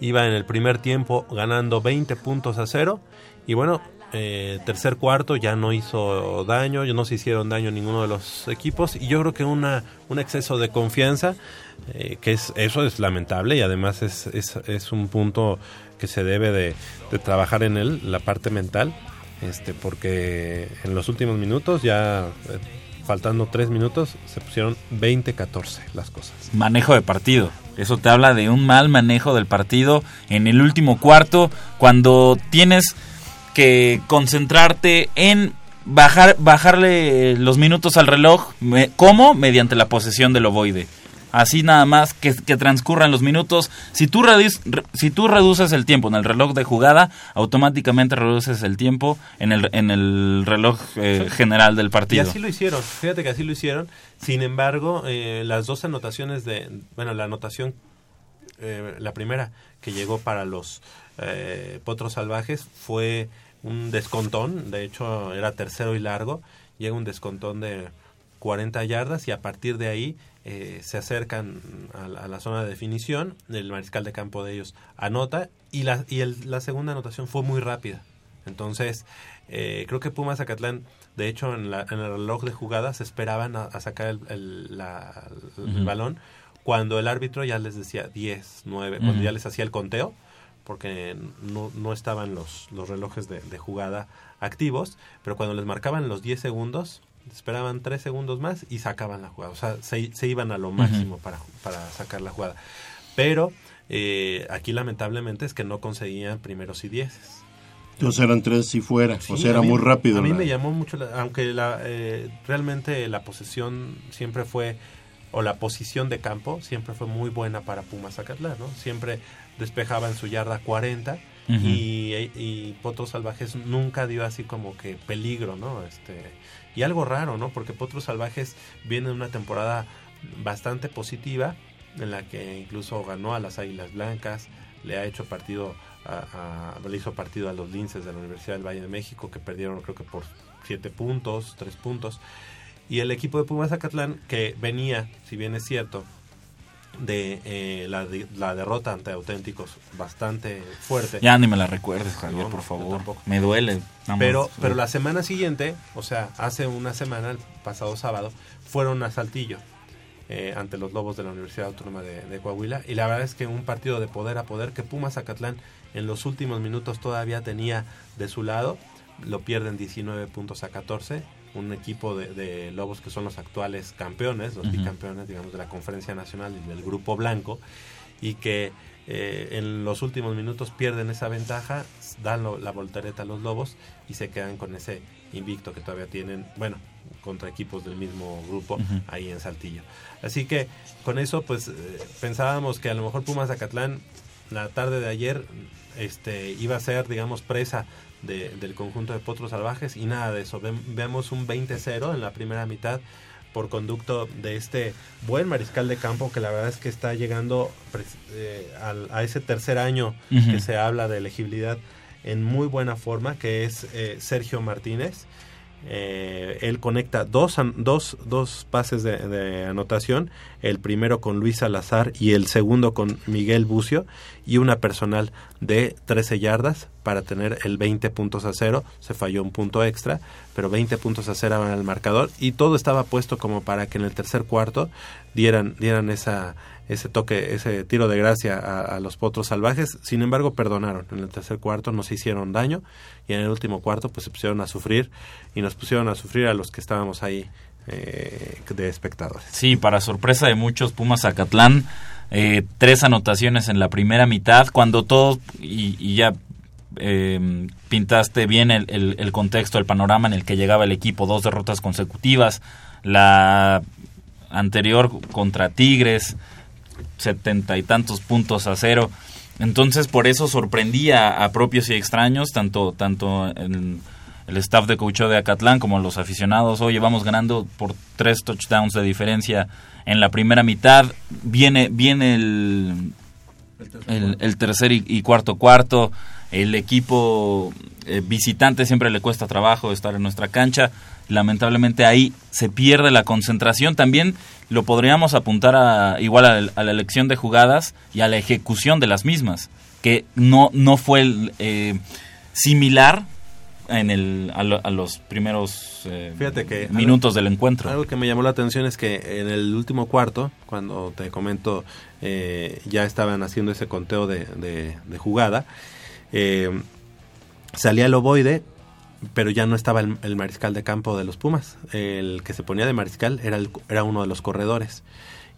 Iba en el primer tiempo ganando 20 puntos a cero. Y bueno, eh, tercer cuarto ya no hizo daño, no se hicieron daño ninguno de los equipos. Y yo creo que una, un exceso de confianza, eh, que es, eso es lamentable y además es, es, es un punto que se debe de, de, trabajar en él, la parte mental. Este, porque en los últimos minutos ya... Eh, faltando tres minutos, se pusieron 20-14 las cosas. Manejo de partido. Eso te habla de un mal manejo del partido en el último cuarto, cuando tienes que concentrarte en bajar, bajarle los minutos al reloj. ¿Cómo? Mediante la posesión del ovoide. Así nada más que, que transcurran los minutos. Si tú, reduces, si tú reduces el tiempo en el reloj de jugada, automáticamente reduces el tiempo en el, en el reloj eh, general del partido. Y así lo hicieron. Fíjate que así lo hicieron. Sin embargo, eh, las dos anotaciones de... Bueno, la anotación, eh, la primera que llegó para los eh, Potros Salvajes fue un descontón. De hecho, era tercero y largo. Llega un descontón de 40 yardas y a partir de ahí eh, se acercan a la, a la, zona de definición, el mariscal de campo de ellos anota y la, y el, la segunda anotación fue muy rápida. Entonces, eh, creo que Pumas Zacatlán, de hecho, en, la, en, el reloj de jugadas esperaban a, a sacar el, el, la, el uh -huh. balón cuando el árbitro ya les decía 10, 9, uh -huh. cuando ya les hacía el conteo, porque no, no estaban los, los relojes de, de jugada activos, pero cuando les marcaban los 10 segundos, esperaban tres segundos más y sacaban la jugada. O sea, se, se iban a lo máximo uh -huh. para, para sacar la jugada. Pero eh, aquí lamentablemente es que no conseguían primeros y dieces. Entonces eran tres si fuera, sí, o sea, era mí, muy rápido. A mí me llamó mucho, la, aunque la, eh, realmente la posesión siempre fue, o la posición de campo siempre fue muy buena para Pumas Zacatlán, ¿no? Siempre despejaba en su yarda 40 y, y Potros Salvajes nunca dio así como que peligro, ¿no? Este, y algo raro, ¿no? Porque Potros Salvajes viene de una temporada bastante positiva en la que incluso ganó a las Águilas Blancas, le ha hecho partido a, le hizo partido a los Linces de la Universidad del Valle de México que perdieron creo que por siete puntos, tres puntos y el equipo de Pumas Zacatlán que venía, si bien es cierto, de eh, la, de- la derrota ante auténticos bastante fuerte. Ya ni me la recuerdes, Javier, No, por favor. Me duele. Pero, pero la semana siguiente, o sea, hace una semana, el pasado sábado, fueron a Saltillo eh, ante los Lobos de la Universidad Autónoma de, de Coahuila. Y la verdad es que un partido de poder a poder que Pumas Zacatlán en los últimos minutos todavía tenía de su lado. Lo pierden 19 puntos a 14. Un equipo de, de Lobos que son los actuales campeones, los Ujú. bicampeones, digamos, de la Conferencia Nacional y del Grupo Blanco. Y que eh, en los últimos minutos pierden esa ventaja, dan lo- la voltereta a los Lobos y se quedan con ese invicto que todavía tienen, bueno, contra equipos del mismo grupo ahí en Saltillo. Así que con eso pues eh, pensábamos que a lo mejor Pumas Zacatlán la tarde de ayer este iba a ser digamos presa de- del conjunto de Potros Salvajes y nada de eso. Vemos un 20-0 en la primera mitad por conducto de este buen mariscal de campo que la verdad es que está llegando eh, al- a ese tercer año que se habla de elegibilidad en muy buena forma, que es eh, Sergio Martínez. Eh, él conecta dos, dos, dos pases de, de anotación, el primero con Luis Salazar y el segundo con Miguel Bucio, y una personal de 13 yardas para tener el 20 puntos a cero. Se falló un punto extra, pero 20 puntos a cero en el marcador, y todo estaba puesto como para que en el tercer cuarto dieran, dieran esa, ese toque, ese tiro de gracia a, los potros salvajes. Sin embargo, perdonaron. En el tercer cuarto no se hicieron daño y en el último cuarto pues se pusieron a sufrir y nos pusieron a sufrir a los que estábamos ahí eh, de espectadores. Sí, para sorpresa de muchos, Pumas Zacatlán, eh, tres anotaciones en la primera mitad, cuando todos, y, y ya eh, pintaste bien el- el contexto, el panorama en el que llegaba el equipo, dos derrotas consecutivas, la anterior contra Tigres, setenta y tantos puntos a cero. Entonces, por eso sorprendía a propios y extraños, tanto, tanto en el staff de coacheo de Acatlán como los aficionados. Oye, vamos ganando por tres touchdowns de diferencia en la primera mitad. Viene, viene el, el, el tercer y cuarto cuarto. El equipo eh, visitante siempre le cuesta trabajo estar en nuestra cancha. Lamentablemente ahí se pierde la concentración. También lo podríamos apuntar a, igual a, la- a la elección de jugadas y a la ejecución de las mismas, que no, no fue el, eh, similar en el, a, lo- a los primeros eh, Fíjate que minutos del encuentro. Algo que me llamó la atención es que en el último cuarto, cuando te comento, eh, ya estaban haciendo ese conteo de, de- de jugada, eh, salía el ovoide, pero ya no estaba el, el mariscal de campo de los Pumas. El que se ponía de mariscal era, el- era uno de los corredores.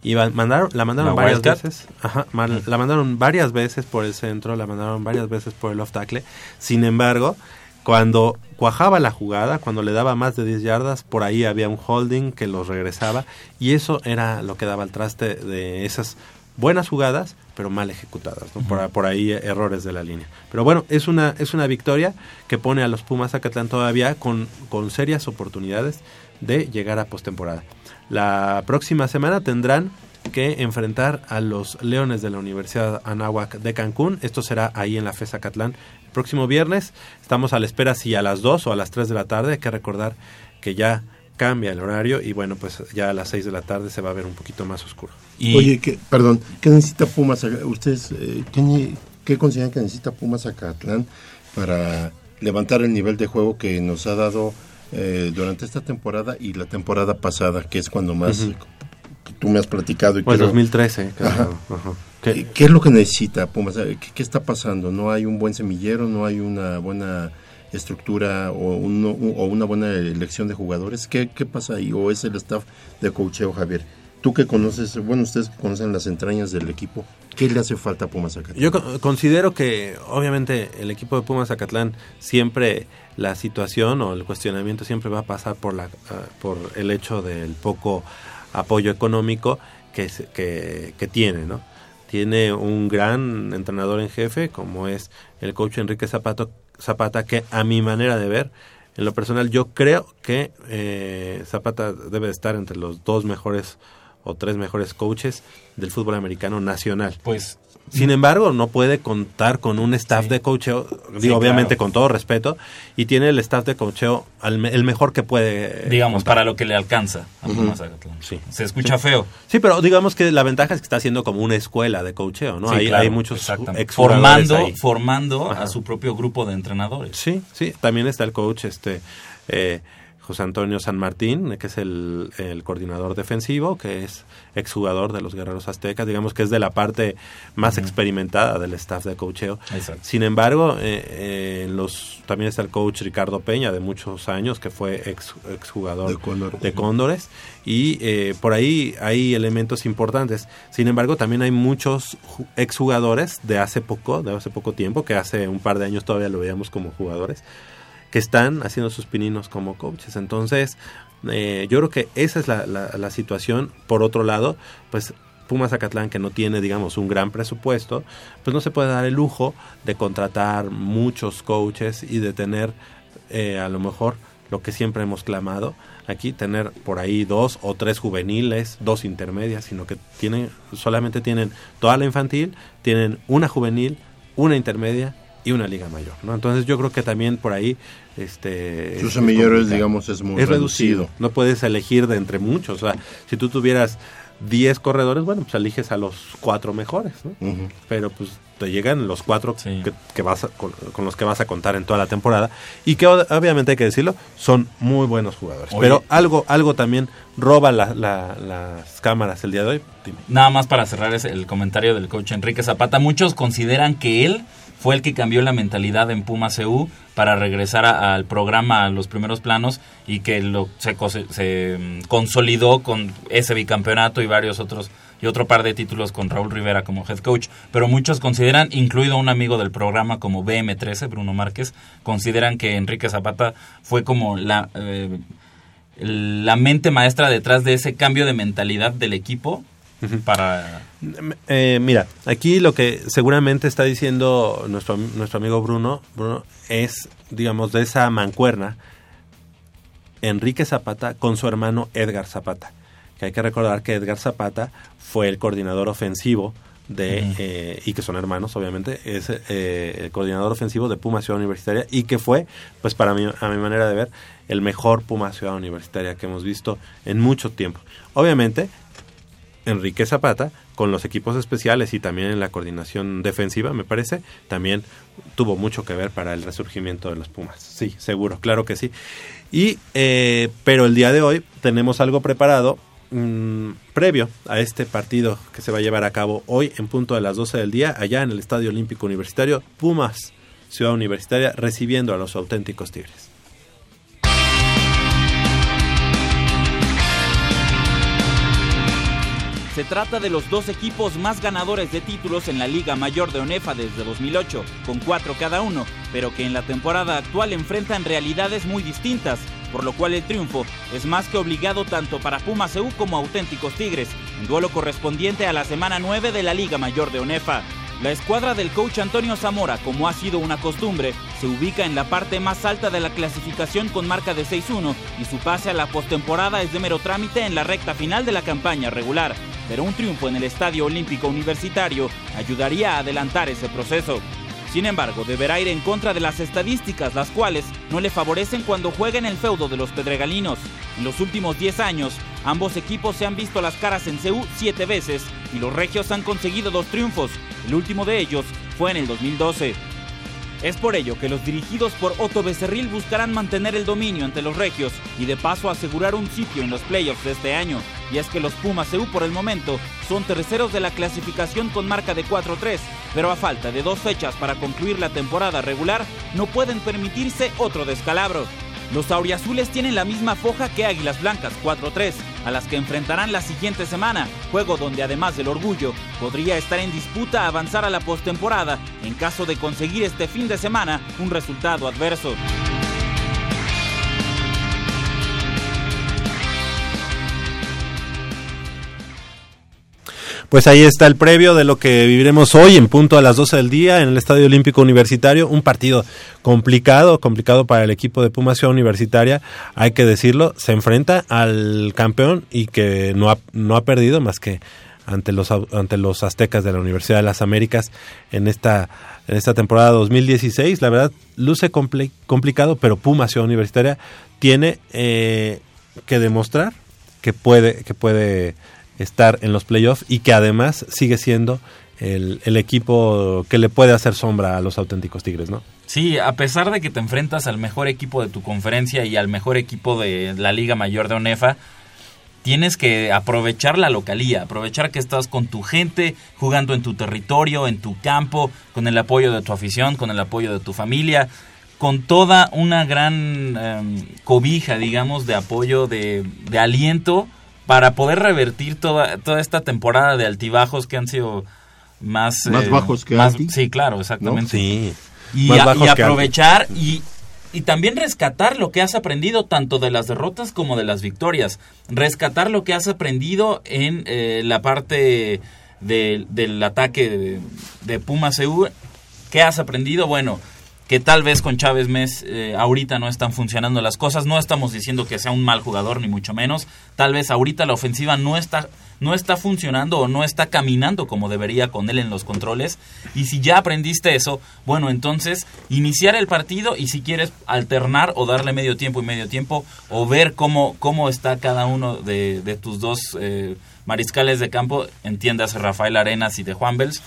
Y mandaron, la mandaron ¿La varias veces. Ajá, man- la mandaron varias veces por el centro, la mandaron varias veces por el off tackle. Sin embargo, cuando cuajaba la jugada, cuando le daba más de 10 yardas, por ahí había un holding que los regresaba y eso era lo que daba el traste de esas buenas jugadas, pero mal ejecutadas, ¿no? por, por ahí errores de la línea. Pero bueno, es una, es una victoria que pone a los Pumas Zacatlán todavía con, con serias oportunidades de llegar a postemporada. La próxima semana tendrán que enfrentar a los Leones de la Universidad Anáhuac de Cancún. Esto será ahí en la FES Zacatlán el próximo viernes. Estamos a la espera si a las 2 o a las 3 de la tarde. Hay que recordar que ya cambia el horario y bueno, pues ya a las 6 de la tarde se va a ver un poquito más oscuro. Oye, que, perdón, ¿qué necesita Pumas? ¿Ustedes eh, qué, qué consideran que necesita Pumas Zacatlán para levantar el nivel de juego que nos ha dado eh, durante esta temporada y la temporada pasada, que es cuando más Ujú. tú me has platicado? Y Pues quiero- 2013, claro. Ajá. Ajá. ¿Qué, qué es lo que necesita Pumas? ¿Qué, qué está pasando? ¿No hay un buen semillero? ¿No hay una buena estructura o, un- o una buena elección de jugadores? ¿Qué, ¿Qué pasa ahí? ¿O es el staff de coacheo, Javier? Tú que conoces, bueno, ustedes conocen las entrañas del equipo, ¿qué le hace falta a Pumas Zacatlán? Yo co- considero que obviamente el equipo de Pumas Zacatlán siempre la situación o el cuestionamiento siempre va a pasar por la ah, por el hecho del poco apoyo económico que, que, que tiene, ¿no? Tiene un gran entrenador en jefe como es el coach Enrique Zapato, Zapata que a mi manera de ver en lo personal yo creo que eh, Zapata debe de estar entre los dos mejores o tres mejores coaches del fútbol americano nacional. Pues Sin embargo, no puede contar con un staff de coacheo, digo, Sí, obviamente claro. con todo respeto, y tiene el staff de me- el mejor que puede. Digamos, contar. para lo que le alcanza a. Pumas Zacatlán. Sí. Se escucha feo. Sí, pero digamos que la ventaja es que está haciendo como una escuela de coacheo, ¿no? Hay, claro, hay muchos formando, ahí. formando Ajá. a su propio grupo de entrenadores. Sí, sí. También está el coach, este, eh, José Antonio San Martín, que es el, el coordinador defensivo, que es exjugador de los Guerreros Aztecas, digamos que es de la parte más experimentada del staff de coacheo. Exacto. Sin embargo, eh, eh, los, también está el coach Ricardo Peña, de muchos años, que fue ex, exjugador De Cóndores. de Cóndores, y eh, por ahí hay elementos importantes. Sin embargo, también hay muchos ju- exjugadores de hace poco, de hace poco tiempo, que hace un par de años todavía lo veíamos como jugadores, que están haciendo sus pininos como coaches. Entonces, eh, yo creo que esa es la, la- la situación. Por otro lado, pues Pumas Zacatlán, que no tiene, digamos, un gran presupuesto, pues no se puede dar el lujo de contratar muchos coaches y de tener, eh, a lo mejor, lo que siempre hemos clamado aquí, tener por ahí dos o tres juveniles, dos intermedias, sino que tienen, solamente tienen toda la infantil, tienen una juvenil, una intermedia y una liga mayor, ¿no? Entonces yo creo que también por ahí este Sus es semilleros, digamos, es muy es reducido. reducido. No puedes elegir de entre muchos, o sea, si tú tuvieras 10 corredores, bueno, pues eliges a los cuatro mejores, ¿no? Pero pues te llegan los cuatro que, que vas a- con, con los que vas a contar en toda la temporada y que obviamente hay que decirlo, son muy buenos jugadores. Oye. Pero algo algo también roba la- la- las cámaras el día de hoy. Dime. Nada más para cerrar ese- el comentario del coach Enrique Zapata, muchos consideran que él fue el que cambió la mentalidad en Puma CU para regresar a- al programa a los primeros planos y que lo, se, se, mm, consolidó con ese bicampeonato y varios otros y otro par de títulos con Raúl Rivera como head coach. Pero muchos consideran, incluido un amigo del programa como BM13, Bruno Márquez, consideran que Enrique Zapata fue como la, eh, la mente maestra detrás de ese cambio de mentalidad del equipo para Eh, mira, aquí lo que seguramente está diciendo nuestro, nuestro amigo Bruno, Bruno es, digamos, de esa mancuerna, Enrique Zapata con su hermano Edgar Zapata. Que hay que recordar que Edgar Zapata fue el coordinador ofensivo de, eh, y que son hermanos, obviamente, es eh, el coordinador ofensivo de Puma Ciudad Universitaria y que fue, pues para mí, a mi manera de ver, el mejor Puma Ciudad Universitaria que hemos visto en mucho tiempo. Obviamente, Enrique Zapata con los equipos especiales y también en la coordinación defensiva, me parece, también tuvo mucho que ver para el resurgimiento de los Pumas. Sí, seguro, claro que sí. Y, eh, pero el día de hoy tenemos algo preparado mm, previo a este partido que se va a llevar a cabo hoy en punto de las 12 del día, allá en el Estadio Olímpico Universitario, Pumas, Ciudad Universitaria, recibiendo a los auténticos Tigres. Se trata de los dos equipos más ganadores de títulos en la Liga Mayor de ONEFA desde 2008, con cuatro cada uno, pero que en la temporada actual enfrentan realidades muy distintas, por lo cual el triunfo es más que obligado tanto para Pumas EU como Auténticos Tigres, en duelo correspondiente a la semana 9 de la Liga Mayor de ONEFA. La escuadra del coach Antonio Zamora, como ha sido una costumbre, se ubica en la parte más alta de la clasificación con marca de 6-1 y su pase a la postemporada es de mero trámite en la recta final de la campaña regular. Pero un triunfo en el Estadio Olímpico Universitario ayudaría a adelantar ese proceso. Sin embargo, deberá ir en contra de las estadísticas, las cuales no le favorecen cuando juega en el feudo de los pedregalinos. En los últimos 10 años, ambos equipos se han visto las caras en CEU 7 veces y los regios han conseguido dos triunfos. El último de ellos fue en el 2012. Es por ello que los dirigidos por Otto Becerril buscarán mantener el dominio ante los regios y de paso asegurar un sitio en los playoffs de este año. Y es que los Pumas por el momento son terceros de la clasificación con marca de 4-3, pero a falta de dos fechas para concluir la temporada regular, no pueden permitirse otro descalabro. Los auriazules tienen la misma foja que Águilas Blancas 4-3, a las que enfrentarán la siguiente semana, juego donde además del orgullo podría estar en disputa avanzar a la postemporada en caso de conseguir este fin de semana un resultado adverso. Pues ahí está el previo de lo que viviremos hoy en punto a las 12 del día en el Estadio Olímpico Universitario. Un partido complicado, complicado para el equipo de Puma Ciudad Universitaria, hay que decirlo. Se enfrenta al campeón y que no ha, no ha perdido más que ante los ante los aztecas de la Universidad de las Américas en esta en esta temporada 2016 la verdad luce complicado pero Puma Ciudad Universitaria tiene eh, que demostrar que puede que puede estar en los playoffs y que además sigue siendo el, el equipo que le puede hacer sombra a los auténticos Tigres no Sí, a pesar de que te enfrentas al mejor equipo de tu conferencia y al mejor equipo de la Liga Mayor de ONEFA, tienes que aprovechar la localía, aprovechar que estás con tu gente, jugando en tu territorio, en tu campo, con el apoyo de tu afición, con el apoyo de tu familia, con toda una gran em, cobija, digamos, de apoyo, de, de aliento para poder revertir toda, toda esta temporada de altibajos que han sido más... Más eh, bajos que más-. Sí, claro, exactamente. Sí. Y, Más a- bajos y que alti. aprovechar y, y también rescatar lo que has aprendido tanto de las derrotas como de las victorias. Rescatar lo que has aprendido en eh, la parte de- del ataque de, de Pumas EU. ¿Qué has aprendido? Bueno, que tal vez con Chávez Mes eh, ahorita no están funcionando las cosas. No estamos diciendo que sea un mal jugador, ni mucho menos. Tal vez ahorita la ofensiva no está, no está funcionando o no está caminando como debería con él en los controles. Y si ya aprendiste eso, bueno, entonces iniciar el partido y si quieres alternar o darle medio tiempo y medio tiempo o ver cómo, cómo está cada uno de, de tus dos eh, mariscales de campo, entiendas Rafael Arenas y de Juan Bels.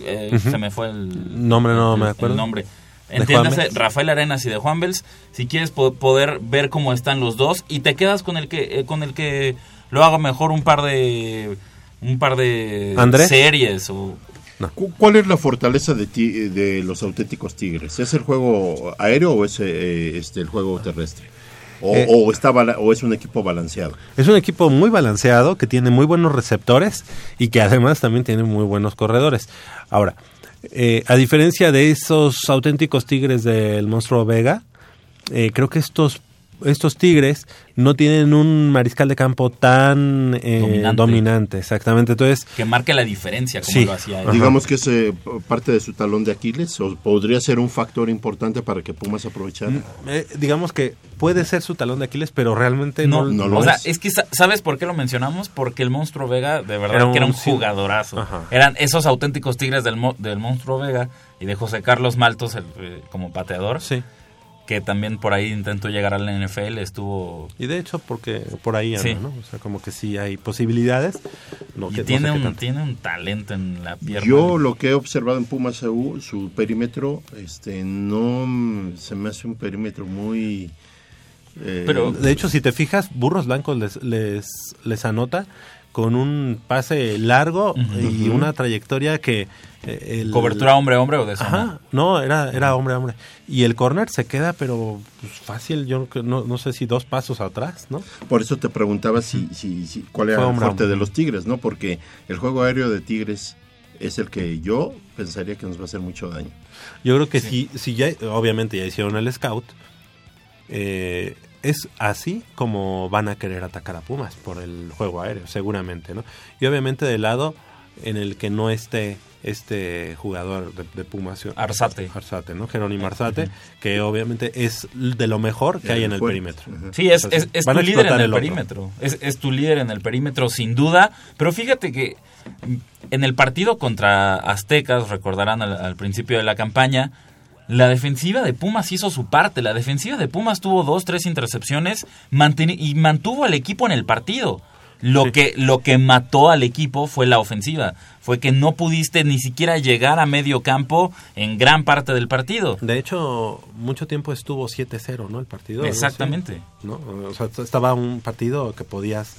Eh. Se me fue el, Nombre no el- me el acuerdo. nombre. ¿De Entiéndase? Rafael Arenas y de Juan Bels, si quieres po- poder ver cómo están los dos y te quedas con el que eh, con el que lo haga mejor un par de un par de ¿Andrés? series o Cu- ¿Cuál es la fortaleza de, ti- de los auténticos Tigres? ¿Es el juego aéreo o es eh, este, el juego terrestre? ¿O, Eh, o está ¿O es un equipo balanceado? Es un equipo muy balanceado, que tiene muy buenos receptores y que además también tiene muy buenos corredores. Ahora, eh, a diferencia de esos auténticos tigres del monstruo Vega, eh, creo que estos estos tigres no tienen un mariscal de campo tan eh, Dominante. dominante. exactamente. Entonces, que marque la diferencia como Sí. lo hacía él. Digamos que es eh, parte de su talón de Aquiles o podría ser un factor importante para que Pumas aprovechara. eh, digamos que puede ser su talón de Aquiles, pero realmente no, o sea, es que sa- ¿sabes por qué lo mencionamos? Porque el Monstruo Vega, de verdad, Era que era un un jugadorazo. Ajá. Eran esos auténticos tigres del, mo- del Monstruo Vega y de José Carlos Maltos el, eh, como pateador. Sí. Que también por ahí intentó llegar al NFL, estuvo... Y de hecho, porque por ahí anda, Sí. ¿no? O sea, como que sí hay posibilidades. No, y que- no tiene, sé un, tiene un talento en la pierna. Yo lo que he observado en Pumas EU, su perímetro, este, no se me hace un perímetro muy... eh, de hecho, si te fijas, Burros Blancos les, les, les anota con un pase largo y una trayectoria que... eh, el- ¿Cobertura hombre a hombre o de zona? Ajá, no, era, era hombre a hombre. Y el corner se queda, pero pues, fácil, yo no, no sé si dos pasos atrás, ¿no? Por eso te preguntaba si, si, si- cuál era el fuerte de los Tigres, ¿no? Porque el juego aéreo de Tigres es el que yo pensaría que nos va a hacer mucho daño. Yo creo que si, si ya, obviamente ya hicieron el scout, eh, es así como van a querer atacar a Pumas por el juego aéreo, seguramente, ¿no? Y obviamente del lado en el que no esté este jugador de, de Pumas. Arzate. Arzate, ¿no? Jerónimo Arzate, que obviamente es de lo mejor que hay en el perímetro. Sí, es, Entonces, es, tu líder en el, perímetro. Es, es tu líder en el perímetro, sin duda. Pero fíjate que en el partido contra Aztecas, recordarán al, al principio de la campaña, la defensiva de Pumas hizo su parte. La defensiva de Pumas tuvo dos, tres intercepciones y mantuvo al equipo en el partido. Lo, que, lo que mató al equipo fue la ofensiva. Fue que no pudiste ni siquiera llegar a medio campo en gran parte del partido. De hecho, mucho tiempo estuvo 7-0, ¿no? El partido. Exactamente. ¿no? O sea, estaba un partido que podías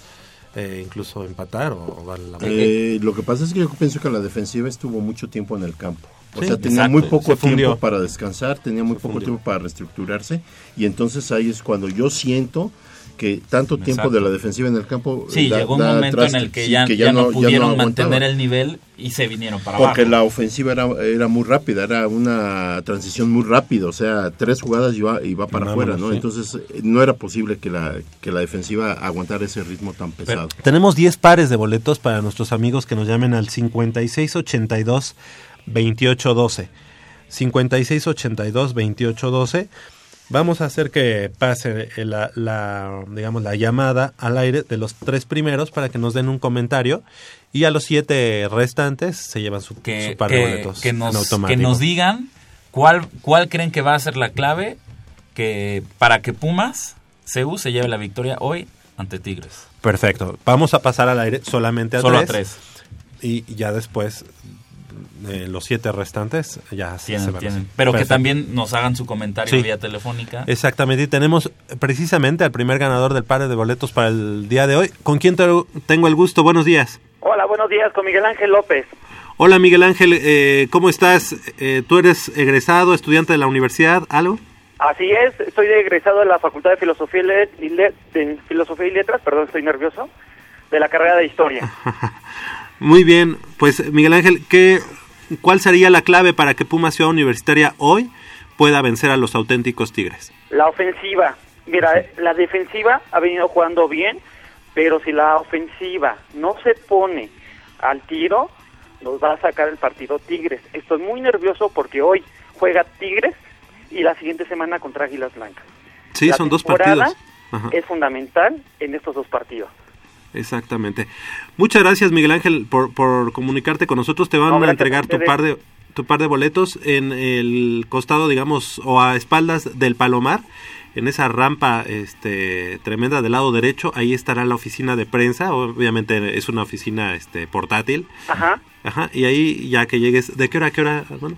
eh, incluso empatar o, o darle la vuelta. Eh, lo que pasa es que yo pienso que la defensiva estuvo mucho tiempo en el campo. O Sí, sea, tenía exacto, muy poco tiempo para descansar, tenía muy poco tiempo para reestructurarse y entonces ahí es cuando yo siento que tanto tiempo Exacto. de la defensiva en el campo Sí, da- llegó un momento en el que Sí, ya, ya no, pudieron mantener el nivel y se vinieron para Porque abajo. la ofensiva era, era muy rápida, era una transición muy rápida, o sea, tres jugadas y va, y va para afuera, ¿no? sí. Entonces no era posible que la, que la defensiva aguantara ese ritmo tan pesado. Tenemos 10 pares de boletos para nuestros amigos que nos llamen al 5682 2812. 5682 2812. Vamos a hacer que pase eh, la, la, digamos, la llamada al aire de los tres primeros para que nos den un comentario y a los siete restantes se llevan su, que, su par de que- boletos que nos, que nos digan cuál, cuál creen que va a ser la clave que para que Pumas, CEU, se lleve la victoria hoy ante Tigres. Perfecto. Vamos a pasar al aire solamente a Solo a tres. Y ya después eh, los siete restantes ya se- Tienen, se van tienen. Pero que también nos hagan su comentario Sí. vía telefónica. Exactamente, y tenemos precisamente al primer ganador del par de boletos para el día de hoy. ¿Con quién te- tengo el gusto? Buenos días. Hola, buenos días, con Miguel Ángel López. Hola Miguel Ángel, eh, ¿cómo estás? Eh, ¿Tú eres egresado, estudiante de la universidad? ¿Algo? Así es, soy egresado de la Facultad de Filosofía y Le- de Filosofía y Letras, perdón, estoy nervioso, de la carrera de Historia. Muy bien, pues Miguel Ángel, ¿qué, ¿cuál sería la clave para que Puma Ciudad Universitaria hoy pueda vencer a los auténticos Tigres? La ofensiva, mira, la defensiva ha venido jugando bien, pero si la ofensiva no se pone al tiro, nos va a sacar el partido Tigres. Estoy muy nervioso porque hoy juega Tigres y la siguiente semana contra Águilas Blancas. Sí, La son dos partidos. Ajá. Es fundamental en estos dos partidos. Exactamente. Muchas gracias Miguel Ángel por, por comunicarte con nosotros. Te van No, a entregar tu par de tu par de boletos en el costado, digamos, o a espaldas del Palomar, en esa rampa este tremenda del lado derecho, ahí estará la oficina de prensa, obviamente es una oficina este portátil. Ajá. Ajá, y ahí ya que llegues, ¿de qué hora a qué hora, hermano?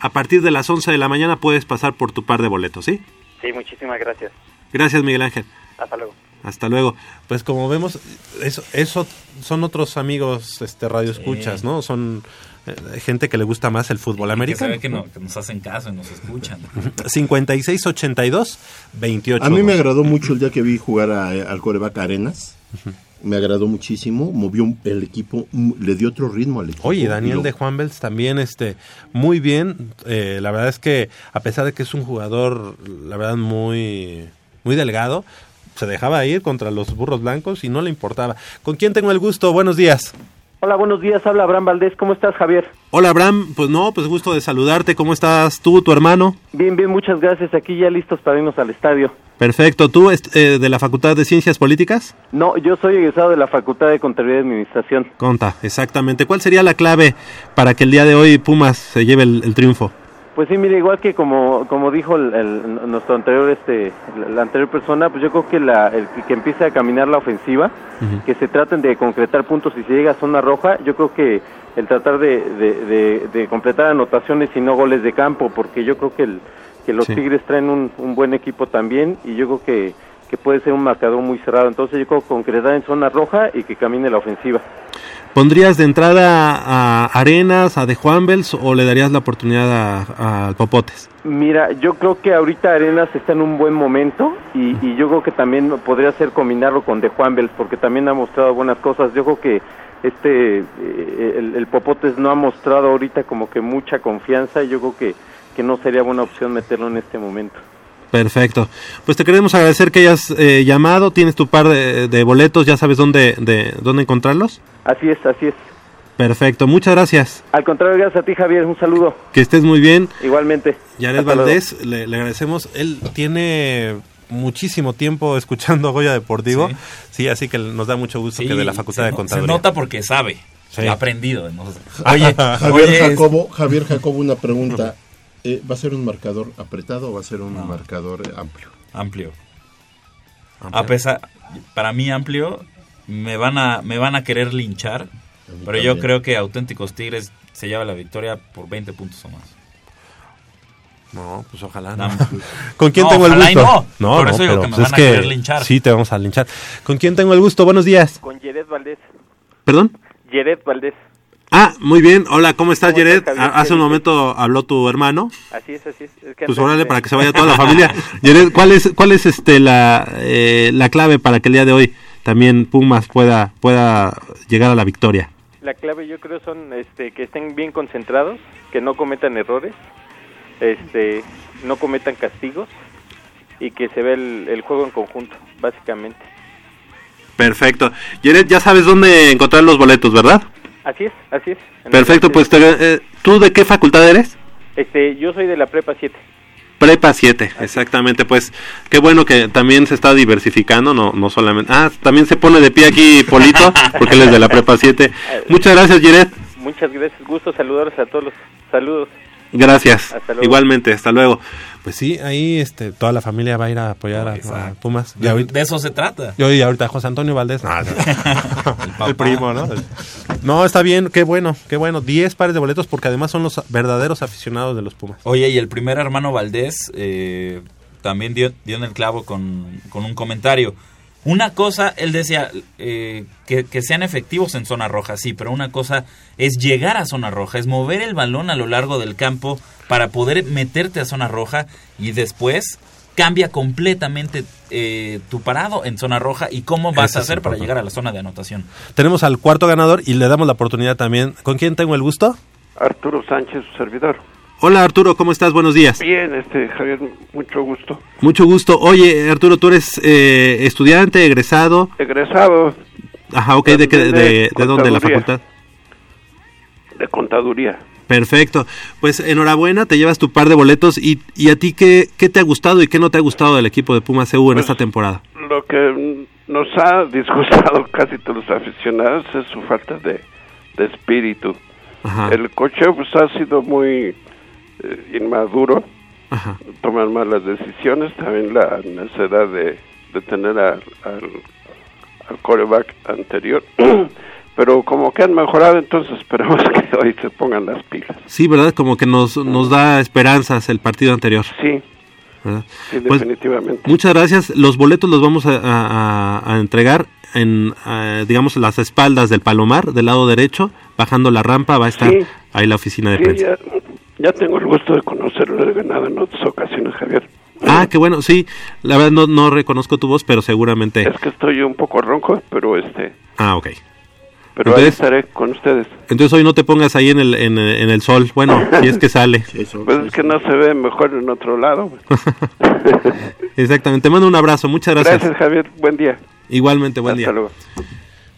A partir de las 11 de la mañana puedes pasar por tu par de boletos, ¿sí? Sí, muchísimas gracias. Gracias, Miguel Ángel. Hasta luego. Hasta luego. Pues como vemos, eso, eso son otros amigos este radio escuchas, ¿no? Son eh, gente que le gusta más el fútbol Y que americano. que, no- que nos hacen caso y nos escuchan. 5682 28. A mí me agradó mucho el día que vi jugar a- al coreback Arenas. Me agradó muchísimo, movió un- el equipo, le dio otro ritmo al equipo. Oye, Daniel Lo- de Juan Bels también, este, muy bien. Eh, la verdad es que a pesar de que es un jugador, la verdad muy, muy delgado, se dejaba ir contra los burros blancos y no le importaba. ¿Con quién tengo el gusto? Buenos días. Hola, buenos días. Habla Abraham Valdés. ¿Cómo estás, Javier? Hola, Abraham. Pues no, pues gusto de saludarte. ¿Cómo estás tú, tu hermano? Bien, bien, muchas gracias. Aquí ya listos para irnos al estadio. Perfecto. ¿Tú eh, de la Facultad de Ciencias Políticas? No, yo soy egresado de la Facultad de Contaduría y Administración. Conta, exactamente. ¿Cuál sería la clave para que el día de hoy Pumas se lleve el, el triunfo? Pues sí, mire, igual que como como dijo el, el- nuestro anterior este la, anterior persona, pues yo creo que la el que, empiece a caminar la ofensiva, que se traten de concretar puntos y se llega a zona roja, yo creo que el tratar de, de, de- de completar anotaciones y no goles de campo, porque yo creo que el que los Sí. Tigres traen un, un buen equipo también y yo creo que que puede ser un marcador muy cerrado, entonces yo creo que concretar en zona roja y que camine la ofensiva. ¿Pondrías de entrada a Arenas, a De Juanbels o le darías la oportunidad a, a Popotes? Mira, yo creo que ahorita Arenas está en un buen momento y, y yo creo que también podría ser combinarlo con De Juanbels porque también ha mostrado buenas cosas. Yo creo que este eh, el, el Popotes no ha mostrado ahorita como que mucha confianza y yo creo que, que no sería buena opción meterlo en este momento. Perfecto. Pues te queremos agradecer que hayas eh, llamado. Tienes tu par de, de boletos, ya sabes dónde, de, dónde encontrarlos. Así es, así es. Perfecto, muchas gracias. Al contrario, gracias a ti Javier, un saludo. Que estés muy bien. Igualmente. Yared. Valdés, le, le agradecemos. Él tiene muchísimo tiempo escuchando a Goya Deportivo. Sí, así que nos da mucho gusto Sí, que de la Facultad se de Contaduría. Se nota porque sabe. Sí. Ha aprendido. Oye, Javier oye, es- Jacobo, Javier Jacobo, una pregunta. Eh, ¿Va a ser un marcador apretado o va a ser un marcador amplio? amplio. A pesar, para mí amplio, me van a, me van a querer linchar, pero yo creo que Auténticos Tigres se lleva la victoria por 20 puntos o más. No, pues ojalá. No. no. ¿Con quién No, tengo el gusto? no. Por eso digo pero que me pues van a querer linchar. Sí, te vamos a linchar. ¿Con quién tengo el gusto? Buenos días. Con Yered Valdés. ¿Perdón? Yered Valdés. Ah, muy bien. Hola, ¿cómo estás, ¿Cómo Jared? Hace un momento habló tu hermano. Así es, así es. Es que Pues órale, para que se vaya toda la familia. Jared, ¿cuál es, cuál es este la, eh, la clave para que el día de hoy también Pumas pueda, pueda llegar a la victoria? La clave yo creo son este, que estén bien concentrados, que no cometan errores, este, no cometan castigos y que se vea el, el juego en conjunto, básicamente. Perfecto. Jared, ya sabes dónde encontrar los boletos, ¿verdad? Así es, así es. Perfecto, pues te- eh, ¿tú de qué facultad eres? Este, yo soy de la prepa 7. Prepa 7, exactamente. Pues qué bueno que también se está diversificando, no, no solamente. Ah, también se pone de pie aquí Polito, porque él es de la Prepa 7. Muchas gracias, Giret. Muchas gracias, gusto saludarlos a todos saludos. Gracias. Hasta luego. Igualmente, hasta luego. Pues sí, ahí este, toda la familia va a ir a apoyar a-. Pumas. De, de eso se trata. Yo y ahorita José Antonio Valdés. No, no. el, primo, ¿no? No, está bien, qué bueno, qué bueno. 10 pares de boletos porque además son los verdaderos aficionados de los Pumas. Oye, y el primer hermano Valdés eh, también dio, dio en el clavo con, con un comentario. Una cosa, él decía eh, que, que sean efectivos en zona roja, sí, pero una cosa es llegar a zona roja, es mover el balón a lo largo del campo para poder meterte a zona roja y después cambia completamente eh, tu parado en zona roja y cómo vas Ese a hacer para llegar a la zona de anotación. Tenemos al cuarto ganador y le damos la oportunidad también. ¿Con quién tengo el gusto? Arturo Sánchez, su servidor. Hola Arturo, ¿cómo estás? Buenos días. Bien, este Javier, mucho gusto. Mucho gusto. Oye, Arturo, tú eres eh, estudiante, egresado. Egresado Ajá, ok, ¿de, qué- de, de, de dónde? ¿De la facultad? de contaduría. Perfecto. Pues enhorabuena, te llevas tu par de boletos. ¿Y, y a ti qué, qué te ha gustado y qué no te ha gustado del equipo de Pumas EU en esta temporada? Lo que nos ha disgustado casi todos los aficionados es su falta de, de espíritu. Ajá. El cocheo pues ha sido muy eh, inmaduro, Ajá. toman malas decisiones, también la necesidad de, de tener al, al, al coreback anterior. Pero como que han mejorado, entonces esperemos que hoy se pongan las pilas. Sí, ¿verdad? Como que nos, nos da esperanzas el partido anterior. Sí, ¿verdad? sí, Pues, definitivamente. Muchas gracias. Los boletos los vamos a, a- entregar en, eh, digamos, las espaldas del Palomar, del lado derecho. Bajando la rampa va a estar Sí. ahí la oficina de Sí, prensa. ya, ya tengo el gusto de conocerlo, he ganado en otras ocasiones, Javier. Ah, qué bueno. Sí, la verdad no, no reconozco tu voz, pero seguramente... Es que estoy un poco ronco, pero este, Ah, ok. pero ahí Entonces- estaré con ustedes. Entonces hoy no te pongas ahí en el, en, en el sol. Bueno, si es que sale. Pues es que no se ve mejor en otro lado. Exactamente. Te mando un abrazo. Muchas gracias. Gracias, Javier. Buen día. Igualmente, buen Hasta día. luego.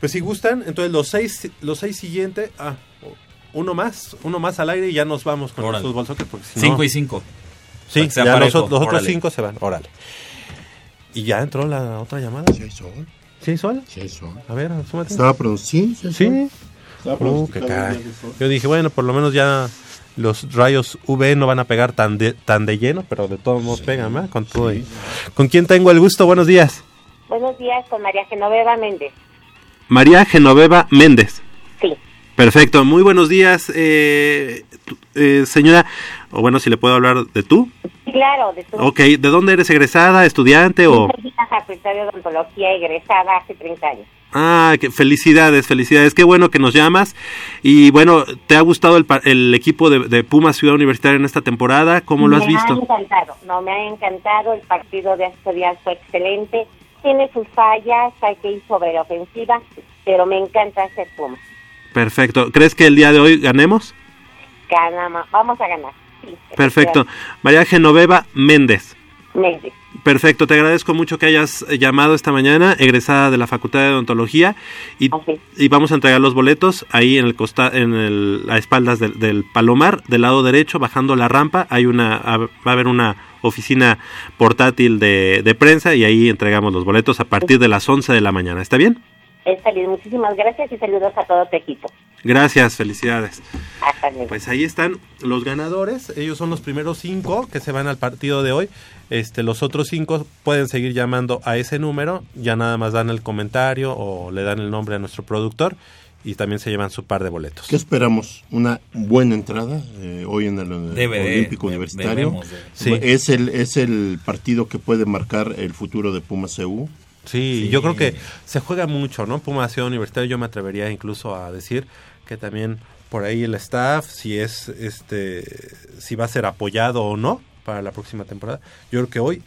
Pues si gustan, entonces los seis, los seis siguientes, ah, uno más, uno más al aire y ya nos vamos con Órale. el fútbol soccer, porque si Cinco no- y cinco. Sí, ya parejo. los otros Órale. cinco se van, órale. ¿Y ya entró la otra llamada? Sí sol. ¿Sí sol? Sí sol. A ver, súmate. Estaba pronunciando. Sí, Sí. Estaba Uh, qué caray. Yo dije, bueno, por lo menos ya los rayos UV no van a pegar tan de, tan de lleno, pero de todos modos pegan, ¿verdad? Con todo y- ¿Con quién tengo el gusto? Buenos días. Buenos días, con María Genoveva Méndez. María Genoveva Méndez. Perfecto, muy buenos días, eh, eh, señora, o bueno, si le puedo hablar de tú. Claro, de su Ok, ¿de dónde eres egresada, estudiante o...? Soy una facultad de odontología egresada hace 30 años. Ah, que felicidades, felicidades, qué bueno que nos llamas. Y bueno, ¿te ha gustado el, el equipo de, de Pumas Ciudad Universitaria en esta temporada? ¿Cómo lo has me ha visto? encantado, no, me ha encantado. El partido de estos días fue excelente. Tiene sus fallas, hay que ir sobre la ofensiva, pero me encanta ese Puma. Perfecto, ¿crees que el día de hoy ganemos? Ganamos, vamos a ganar. Sí, Perfecto. María Genoveva Méndez. Méndez. Perfecto, te agradezco mucho que hayas eh, llamado esta mañana, egresada de la Facultad de Odontología, y, y vamos a entregar los boletos ahí en el costa, en el, a espaldas del, del Palomar, del lado derecho, bajando la rampa, hay una, va a haber una oficina portátil de, de prensa y ahí entregamos los boletos a partir de las 11 de la mañana. ¿Está bien? Está bien, muchísimas gracias y saludos a todo tu equipo. Gracias, felicidades. Hasta luego. Pues ahí están los ganadores. Ellos son los primeros cinco que se van al partido de hoy. Este, los otros cinco pueden seguir llamando a ese número. Ya nada más dan el comentario o le dan el nombre a nuestro productor y también se llevan su par de boletos. ¿Qué esperamos? Una buena entrada eh, hoy en el eh, Debe Olímpico de- Universitario. debemos de- Sí. Sí. Es, el, es el partido que puede marcar el futuro de Pumas EU. Sí, yo creo que se juega mucho, ¿no? Puma Ciudad Universitaria, yo me atrevería incluso a decir que también por ahí el staff, si es, este, si va a ser apoyado o no para la próxima temporada. Yo creo que hoy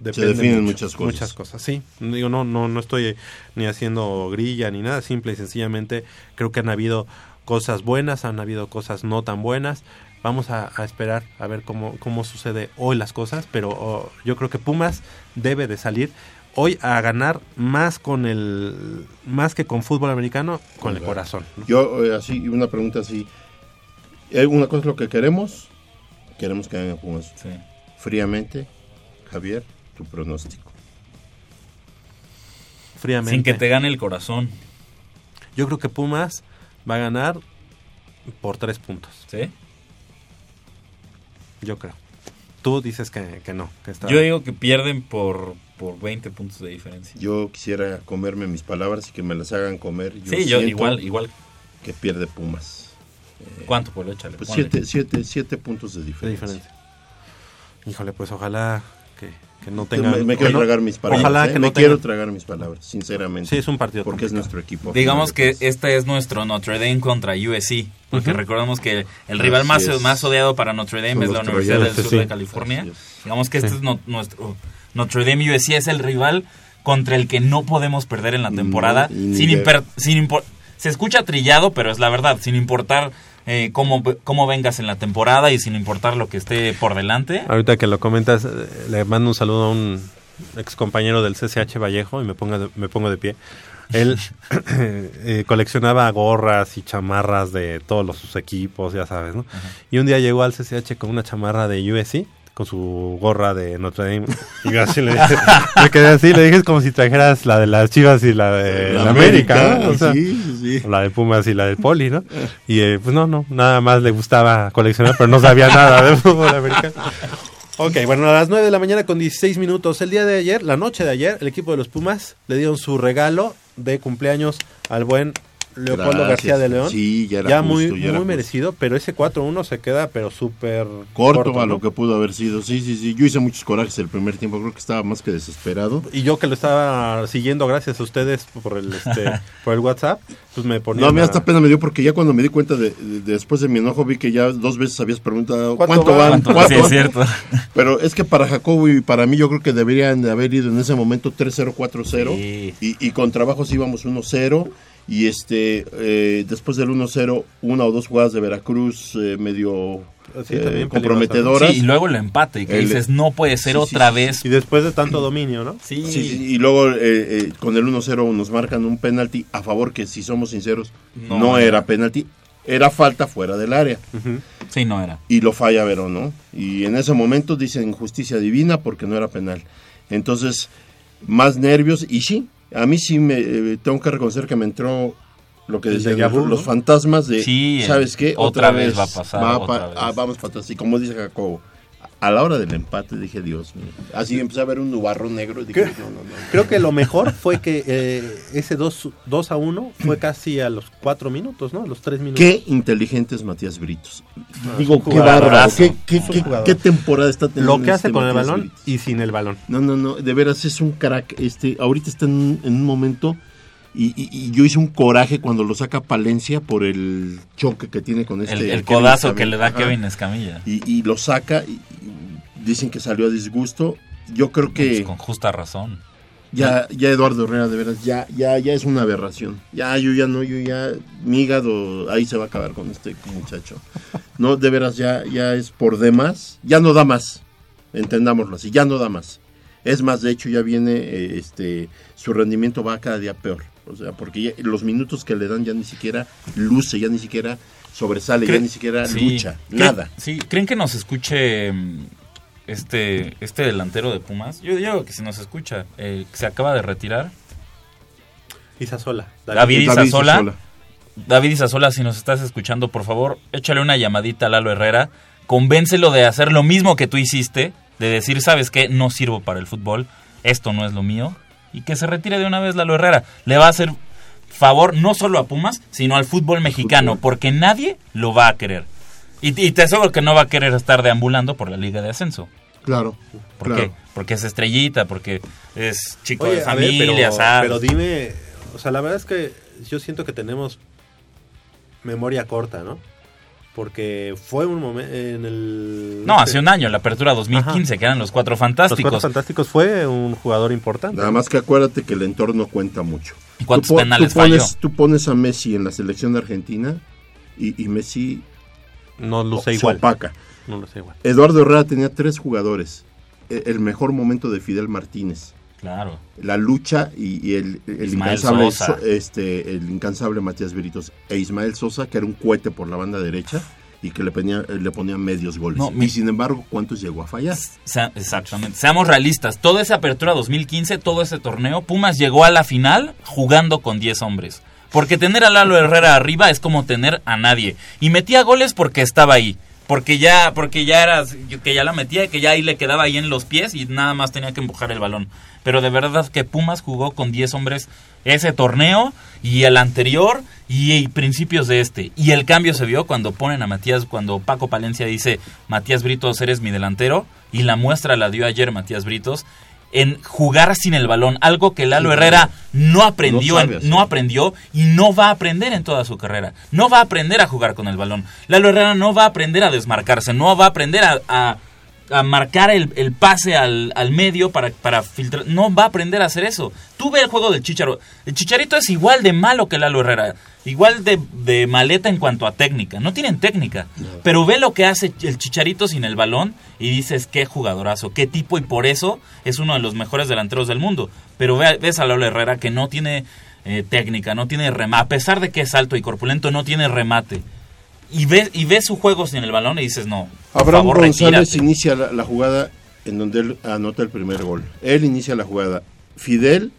depende definen mucho, muchas cosas. Muchas cosas, sí. Digo, no, no, no estoy ni haciendo grilla ni nada, simple y sencillamente creo que han habido cosas buenas, han habido cosas no tan buenas. Vamos a, a esperar a ver cómo, cómo sucede hoy las cosas, pero oh, yo creo que Pumas debe de salir hoy a ganar más con el más que con fútbol americano con el corazón ¿no? Yo, eh, así, una pregunta así. Eh, Una cosa es lo que queremos. Queremos que hagan Pumas. Fríamente, Javier, tu pronóstico. Fríamente. Sin que te gane el corazón. Yo creo que Pumas va a ganar por tres puntos. ¿Sí? Yo creo. Tú dices que, que no. Que está... Yo digo que pierden por, por 20 puntos de diferencia. Yo quisiera comerme mis palabras y que me las hagan comer. Sí, yo igual, igual. Que pierde Pumas. Eh, ¿Cuánto por échale? Pues siete, siete, siete puntos de De diferencia. Híjole, pues ojalá que, que no Me- tengan... me, quiero no- tragar mis palabras. Ojalá ¿eh? que me no quiero tragar mis palabras, sinceramente. Sí, es un partido Porque es nuestro equipo. Digamos que este es nuestro Notre Dame contra USC, porque Ujú. recordemos que el rival más, más odiado para Notre Dame Son es la Universidad del Sur de. California. Digamos que este Sí. es no- nuestro Notre Dame USC es el rival contra el que no podemos perder en la temporada, sin, imper- sin impor- se escucha trillado, pero es la verdad, sin importar eh, cómo, cómo vengas en la temporada y sin importar lo que esté por delante. Ahorita que lo comentas, le mando un saludo a un ex compañero del CCH Vallejo y me, ponga de- me pongo de pie. Él eh, coleccionaba gorras y chamarras de todos los, sus equipos, ya sabes, ¿no? Y un día llegó al CCH con una chamarra de USC, con su gorra de Notre Dame. Y yo así le dije, me quedé así, le dije, es como si trajeras la de las Chivas y la de La la América, América, ¿no? O sea, sí, sí. la de Pumas y la del Poli, ¿no? Y eh, pues no, no, nada más le gustaba coleccionar, pero no sabía nada de fútbol americano. Ok, bueno, a las 9 de la mañana con 16 minutos. El día de ayer, la noche de ayer, el equipo de los Pumas le dieron su regalo de cumpleaños al buen Leopoldo Gracias. García de León. Sí, ya era muy, justo, ya era muy justo. merecido, pero ese 4-1 se queda, pero súper Corto, a ¿no? lo que pudo haber sido. Sí, sí, sí. Yo hice muchos corajes el primer tiempo. Creo que estaba más que desesperado. Y yo que lo estaba siguiendo gracias a ustedes por el este por el WhatsApp, pues me ponía No, a mí hasta pena me dio porque ya cuando me di cuenta de, de- después de mi enojo vi que ya dos veces habías preguntado ¿Cuánto cuánto, van? Sí, es cierto. Pero es que para Jacobo y para mí yo creo que deberían de haber ido en ese momento 3-0, 4-0 Sí. y, y con trabajos íbamos 1-0 y este eh, después del 1-0 una o dos jugadas de Veracruz eh, medio Sí, eh, también comprometedoras. Sí, y luego el empate, que El- dices, no puede ser Sí, sí, otra sí, vez. y después de tanto dominio, ¿no? Sí, Sí, sí, y luego eh, eh, con el 1-0 nos marcan un penalti a favor que si somos sinceros No no, era. era penalti, era falta fuera del área. Sí, no era. y lo falla Verón, ¿no? Y en ese momento dicen justicia divina porque no era penal. Entonces, más nervios y sí, a mí sí me eh, tengo que reconocer que me entró lo que decían déjà vu, los, fantasmas de, Sí, ¿sabes qué? otra vez va a pasar, va otra pa- vez. ah, vamos para atrás. Y como dice Jacobo, a la hora del empate dije, Dios mío. Así empecé a ver un nubarro negro y dije, ¿Qué? no, no, no. Creo que lo mejor fue que eh, ese 2, 2 a 1 fue casi a los 4 minutos, ¿no? A los 3 minutos. Qué inteligente es Matías Britos. Ah, Digo, qué bárbaro. Qué, qué- qué- qué temporada está teniendo Lo que hace este con el Matías balón Britos. y sin el balón. No, no, no, de veras es un crack. Este, ahorita está en, un- en un momento y, y- y yo hice un coraje cuando lo saca Palencia por el choque que tiene con este. El, codazo que le da. Kevin Escamilla. Y, y lo saca y, y dicen que salió a disgusto. Yo creo que Pues con justa razón. ya, ya Eduardo Herrera de veras ya, ya, ya es una aberración. Ya, yo ya no, yo ya mi hígado ahí se va a acabar con este muchacho. No, de veras ya, ya es por demás. Ya no da más. Entendámoslo así. Ya no da más. Es más, de hecho, ya viene, eh, este, su rendimiento va cada día peor. O sea, porque ya los minutos que le dan ya ni siquiera luce, ya ni siquiera sobresale, ya ni siquiera Sí. lucha, ¿Creen- nada. Sí, ¿creen que nos escuche mm, este, este delantero de Pumas? Yo digo que si nos escucha, eh, que se acaba de retirar. Isasola. David, David Isasola. Isasola. David Isasola, si nos estás escuchando, por favor, échale una llamadita a Lalo Herrera. Convéncelo de hacer lo mismo que tú hiciste, de decir, ¿sabes qué? No sirvo para el fútbol, esto no es lo mío. Y que se retire de una vez Lalo Herrera. Le va a hacer favor no solo a Pumas, sino al fútbol mexicano, porque nadie lo va a querer. Y, y te aseguro que no va a querer estar deambulando por la Liga de Ascenso. Claro. ¿Por claro. qué? Porque es estrellita, porque es chico Oye, de a ver, familia, pero, pero dime, o sea, la verdad es que yo siento que tenemos memoria corta, ¿no? Porque fue un momento en el... No, hace un año, la apertura 2015, que eran los cuatro Los fantásticos. Cuatro Fantásticos fue un jugador importante. Nada más que acuérdate que el entorno cuenta mucho. ¿Y cuántos Tú penales tú pones, falló? Tú pones a Messi en la selección de Argentina y, y Messi No luce se igual. opaca. No luce igual. Eduardo Herrera tenía tres jugadores. E- El mejor momento de Fidel Martínez. Claro. La lucha y, y el, incansable Sosa. Este el incansable Matías Britos e Ismael Sosa, que era un cohete por la banda derecha, y que le ponía, le ponían medios goles. No, y mi- sin embargo, ¿cuántos llegó a fallar? Sea- exactamente. Seamos realistas. Toda esa apertura 2015, todo ese torneo, Pumas llegó a la final jugando con 10 hombres. Porque tener a Lalo Herrera arriba es como tener a nadie. Y metía goles porque estaba ahí. Porque ya, porque ya era, que ya la metía, que ya ahí le quedaba ahí en los pies y nada más tenía que empujar el balón. Pero de verdad que Pumas jugó con 10 hombres ese torneo y el anterior y, y principios de este. Y el cambio se vio cuando ponen a Matías, cuando Paco Palencia dice, Matías Britos, eres mi delantero. Y la muestra la dio ayer Matías Britos en jugar sin el balón, algo que Lalo Herrera no aprendió, No aprendió y no va a aprender en toda su carrera. No va a aprender a jugar con el balón. Lalo Herrera no va a aprender a desmarcarse, no va a aprender a, a- a marcar el, el pase al, al medio para, para filtrar. No va a aprender a hacer eso. Tú ve el juego del Chicharo. El Chicharito es igual de malo que Lalo Herrera. Igual de, de maleta en cuanto a técnica. No tienen técnica. Pero ve lo que hace el Chicharito sin el balón y dices qué jugadorazo, qué tipo. Y por eso es uno de los mejores delanteros del mundo. Pero ve, ves a Lalo Herrera que no tiene eh, técnica, no tiene remate. A pesar de que es alto y corpulento, no tiene remate. Y ves, y ves su juego sin el balón y dices, no, Abraham favor, González retírate. inicia la, la jugada en donde él anota el primer gol. Él inicia la jugada. Fidel,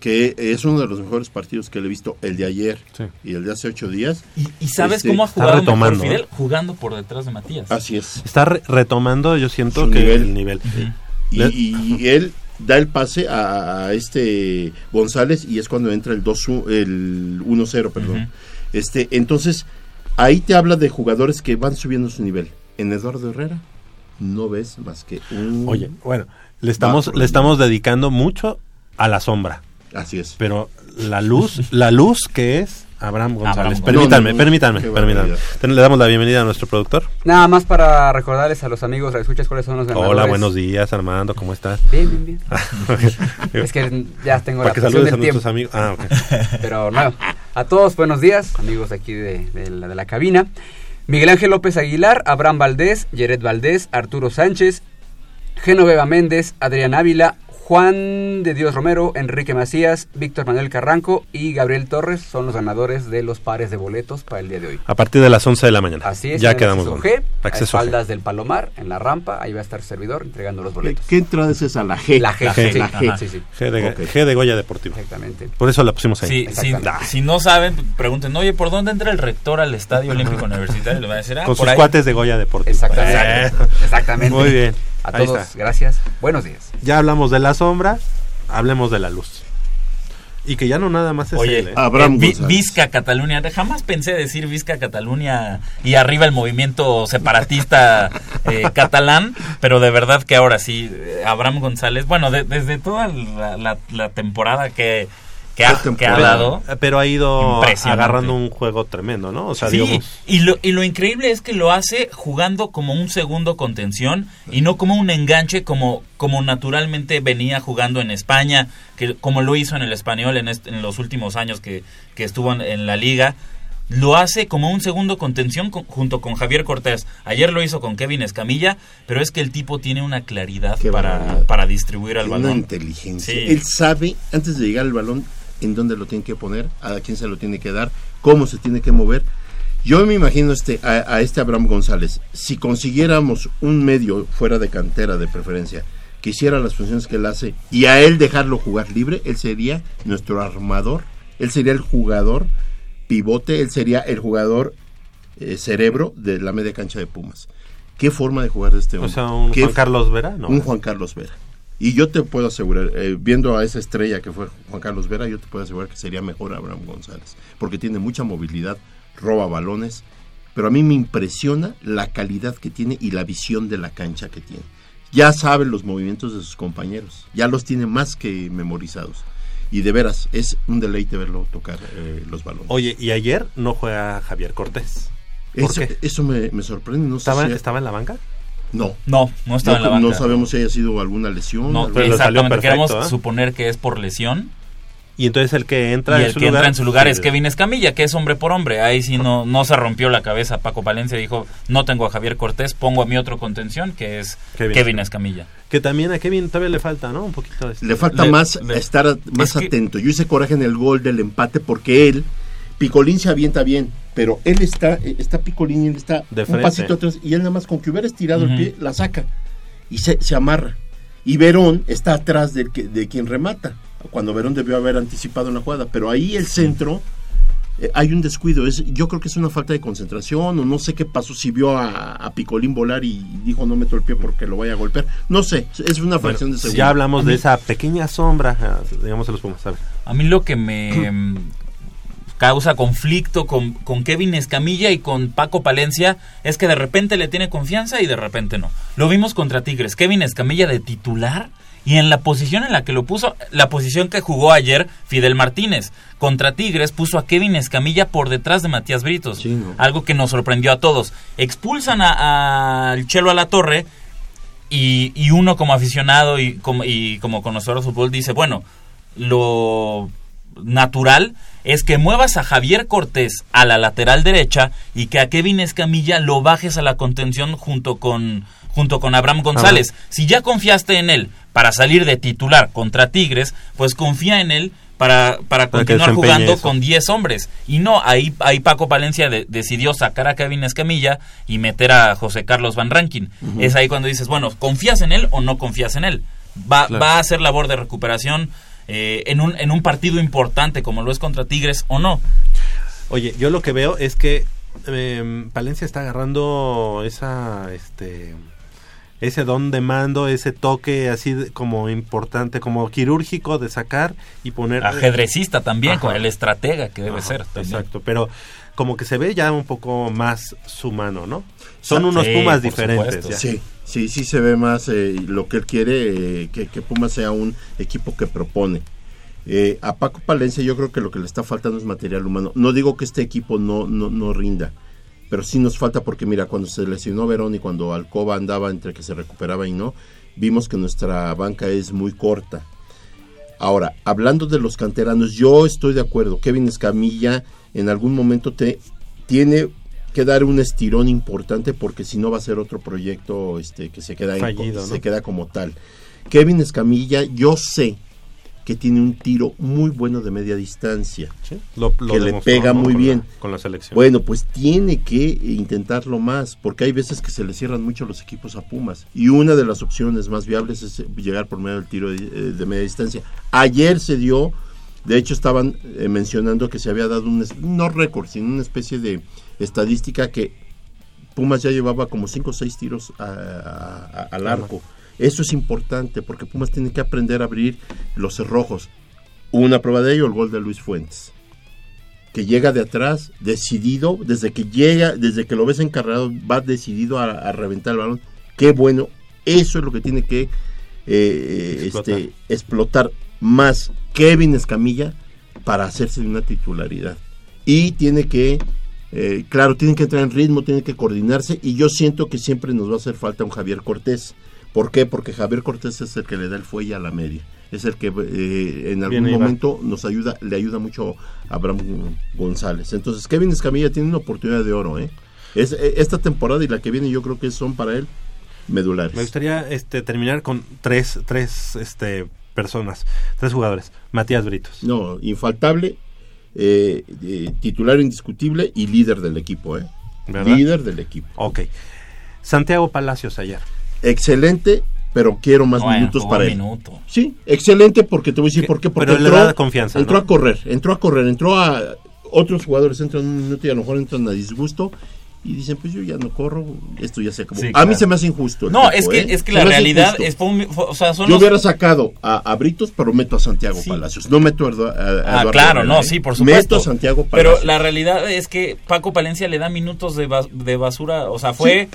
que es uno de los mejores partidos que le he visto, el de ayer y el de hace ocho días. ¿Y, y sabes Este, cómo ha está jugado mejor retomando, Fidel? ¿eh? Jugando por detrás de Matías. Así es. Está re- retomando, yo siento Su que nivel. el nivel. Y, él da el pase a, a este González y es cuando entra el 2 el 1-0, perdón. Este, entonces ahí te habla de jugadores que van subiendo su nivel. En Eduardo Herrera no ves más que un Oye, bueno, le estamos, le estamos dedicando mucho a la sombra. Así es. Pero la luz, la luz que es Abraham González. Abraham permítanme, No, permítanme, permítanme. Le damos la bienvenida a nuestro productor. Nada más para recordarles a los amigos escuchas cuáles son los ganadores. Hola, buenos días, Armando, ¿cómo estás? Bien, bien, bien. Es que ya tengo Para la que saludes del a nuestros tiempo. amigos. Ah, ok. Pero no. A todos, buenos días, amigos de aquí de, de la, de la cabina. Miguel Ángel López Aguilar, Abraham Valdés, Yeret Valdés, Arturo Sánchez, Genoveva Méndez, Adrián Ávila, Juan de Dios Romero, Enrique Macías, Víctor Manuel Carranco y Gabriel Torres son los ganadores de los pares de boletos para el día de hoy. A partir de las 11 de la mañana. Así es, Ya en el quedamos acceso con G, a acceso G. espaldas del Palomar, en la rampa, ahí va a estar su servidor entregando los ¿Qué, boletos. qué entrada es esa? La G. La G, La G, sí, la G. ajá, sí, sí. G de, Ok. G de Goya Deportivo. Exactamente. Por eso la pusimos ahí. Sí, sí, si no saben, pregunten, oye, ¿por dónde entra el rector al Estadio Olímpico Universitario? Le van a decir, ah, Con por sus ahí. cuates de Goya Deportivo. Exactamente. Eh. Exactamente. Muy bien. A Ahí todos, está. gracias. Buenos días. Ya hablamos de la sombra, hablemos de la luz. Y que ya no nada más es Oye, él, ¿eh? eh, Vi- Vizca Cataluña, jamás pensé decir Vizca Cataluña y arriba el movimiento separatista eh, catalán, pero de verdad que ahora sí, eh, Abraham González, bueno, de- desde toda la, la- la temporada que, que, ha, que ha dado, Pero ha ido agarrando un juego tremendo, ¿no? O sea, Sí, digamos, y lo, y lo increíble es que lo hace jugando como un segundo contención y no como un enganche como, como naturalmente venía jugando en España, que como lo hizo en el español en, est- en los últimos años que, que estuvo en, en la liga. Lo hace como un segundo contención con- junto con Javier Cortés. Ayer lo hizo con Kevin Escamilla, pero es que el tipo tiene una claridad para, para distribuir al balón. Una inteligencia. Sí. Él sabe, antes de llegar al balón, en dónde lo tiene que poner, a quién se lo tiene que dar, cómo se tiene que mover. Yo me imagino este, a, a este Abraham González, si consiguiéramos un medio fuera de cantera de preferencia, que hiciera las funciones que él hace y a él dejarlo jugar libre, él sería nuestro armador, él sería el jugador pivote, él sería el jugador eh, cerebro de la media cancha de Pumas. ¿Qué forma de jugar de este O hombre? sea, un ¿Qué Juan Carlos Vera, ¿no? Un Juan Carlos Vera. Y yo te puedo asegurar, eh, viendo a esa estrella que fue Juan Carlos Vera, yo te puedo asegurar que sería mejor Abraham González, porque tiene mucha movilidad, roba balones, pero a mí me impresiona la calidad que tiene y la visión de la cancha que tiene. Ya sabe los movimientos de sus compañeros, ya los tiene más que memorizados. Y de veras, es un deleite verlo tocar eh, los balones. Oye, y ayer no juega Javier Cortés. ¿Por Eso, qué? eso me, me sorprende. No sé ¿Estaba, si- ¿Estaba en la banca? No. No, no estaba en la No banca. sabemos si haya sido alguna lesión. No, algo- exactamente. Queremos perfecto, ¿eh? suponer que es por lesión. Y entonces el que entra y en el su que lugar, entra en su lugar sí, es Kevin Escamilla, que es hombre por hombre. Ahí sí no, no se rompió la cabeza Paco Palencia. Dijo, no tengo a Javier Cortés, pongo a mi otro contención, que es Kevin Kevin, Escamilla. Que también a Kevin todavía le falta, ¿no? Un poquito de... Le falta Le- más le- estar más es que- atento. Yo hice coraje en el gol del empate porque él, Picolín se avienta bien, pero él está, eh, está Picolini, él está De un pasito atrás y él nada más con que hubiera estirado el pie, la saca y se, se amarra. Y Verón está atrás del que- de quien remata, cuando Verón debió haber anticipado en la jugada, pero ahí el centro eh, hay un descuido, es, yo creo que es una falta de concentración o no sé qué pasó, si vio a, a Picolín volar y dijo no meto el pie porque lo vaya a golpear, no sé, es una fracción Bueno, de segundo. ya hablamos A de mí- esa pequeña sombra, ah, digamos, se los Pumas. A ver. A mí lo que me mm, causa conflicto con, con Kevin Escamilla y con Paco Palencia es que de repente le tiene confianza y de repente no. Lo vimos contra Tigres, Kevin Escamilla de titular y en la posición en la que lo puso, la posición que jugó ayer Fidel Martínez contra Tigres puso a Kevin Escamilla por detrás de Matías Britos, algo que nos sorprendió a todos. Expulsan a- al Chelo a la torre y, y uno como aficionado y como, y como conocedor de fútbol dice, bueno, lo natural es que muevas a Javier Cortés a la lateral derecha y que a Kevin Escamilla lo bajes a la contención junto con junto con Abraham González. Si ya confiaste en él para salir de titular contra Tigres, pues confía en él para, para continuar jugando eso. con 10 hombres. Y no, ahí, ahí Paco Palencia de- decidió sacar a Kevin Escamilla y meter a José Carlos Van Rankin. Es ahí cuando dices, bueno, ¿confías en él o no confías en él? Va, Claro. va a hacer labor de recuperación eh, en, un, en un partido importante como lo es contra Tigres o no. Oye, yo lo que veo es que em, Palencia está agarrando esa, este, ese don de mando, ese toque así de- como importante, como quirúrgico de sacar y poner... Ajedrecista también, Ajá. con el estratega que debe Ajá, ser. también. Exacto, pero como que se ve ya un poco más su mano, ¿no? Son unos Sí, Pumas diferentes. supuesto. ya. Sí, sí, sí se ve más eh, lo que él quiere, eh, que, que Pumas sea un equipo que propone. Eh, a Paco Palencia yo creo que lo que le está faltando es material humano. No digo que este equipo no, no, no rinda, pero sí nos falta porque mira, cuando se lesionó Verón y cuando Alcoba andaba entre que se recuperaba y no, vimos que nuestra banca es muy corta. Ahora, hablando de los canteranos, yo estoy de acuerdo. Kevin Escamilla en algún momento te tiene que dar un estirón importante porque si no va a ser otro proyecto este que se queda en- Fallido, ¿no? se queda como tal. Kevin Escamilla, yo sé que tiene un tiro muy bueno de media distancia. Lo- lo que le pega muy con bien. la- con la selección. Bueno, pues tiene que intentarlo más, porque hay veces que se le cierran mucho los equipos a Pumas. Y una de las opciones más viables es eh, llegar por medio del tiro de, eh, de media distancia. Ayer se dio, de hecho estaban eh, mencionando que se había dado un, no récord, sino una especie de estadística que Pumas ya llevaba como 5 o 6 tiros a- a- a- al arco. Eso es importante porque Pumas tiene que aprender a abrir los cerrojos. Una prueba de ello, el gol de Luis Fuentes. Que llega de atrás, decidido, desde que llega, desde que lo ves encarrado, va decidido a, a reventar el balón. Qué bueno. Eso es lo que tiene que eh, Explotar. este, explotar más Kevin Escamilla para hacerse de una titularidad. Y tiene que, eh, claro, tiene que entrar en ritmo, tiene que coordinarse. Y yo siento que siempre nos va a hacer falta un Javier Cortés. ¿Por qué? Porque Javier Cortés es el que le da el fuelle a la media. Es el que eh, en algún Bien, momento nos ayuda, le ayuda mucho a Abraham González. Entonces, Kevin Escamilla tiene una oportunidad de oro, ¿eh? Es, eh, esta temporada y la que viene yo creo que son para él medulares. Me gustaría este, terminar con tres, tres este, personas, tres jugadores. Matías Britos. No, infaltable, eh, eh, titular indiscutible y líder del equipo, ¿eh? ¿Verdad? Líder del equipo. Ok. Santiago Palacios ayer. Excelente, pero quiero más Bueno, minutos para un él. minuto. Sí, excelente porque te voy a decir por qué. Porque pero le entró, da confianza, Entró ¿no? a correr, entró a correr, entró a... Otros jugadores entran un minuto y a lo mejor entran a disgusto y dicen, pues yo ya no corro, esto ya se acabó. Sí, A mí se me hace injusto. No, tipo, es que, ¿eh? es que la realidad es, un- fue- o sea, son Yo los- hubiera sacado a, a Britos, pero meto a Santiago Palacios. No meto a, a- a Ah, claro, Herrera, no, ¿eh? sí, por supuesto. Meto a Santiago Palacios. Pero la realidad es que Paco Palencia le da minutos de, bas- de basura, o sea, fue,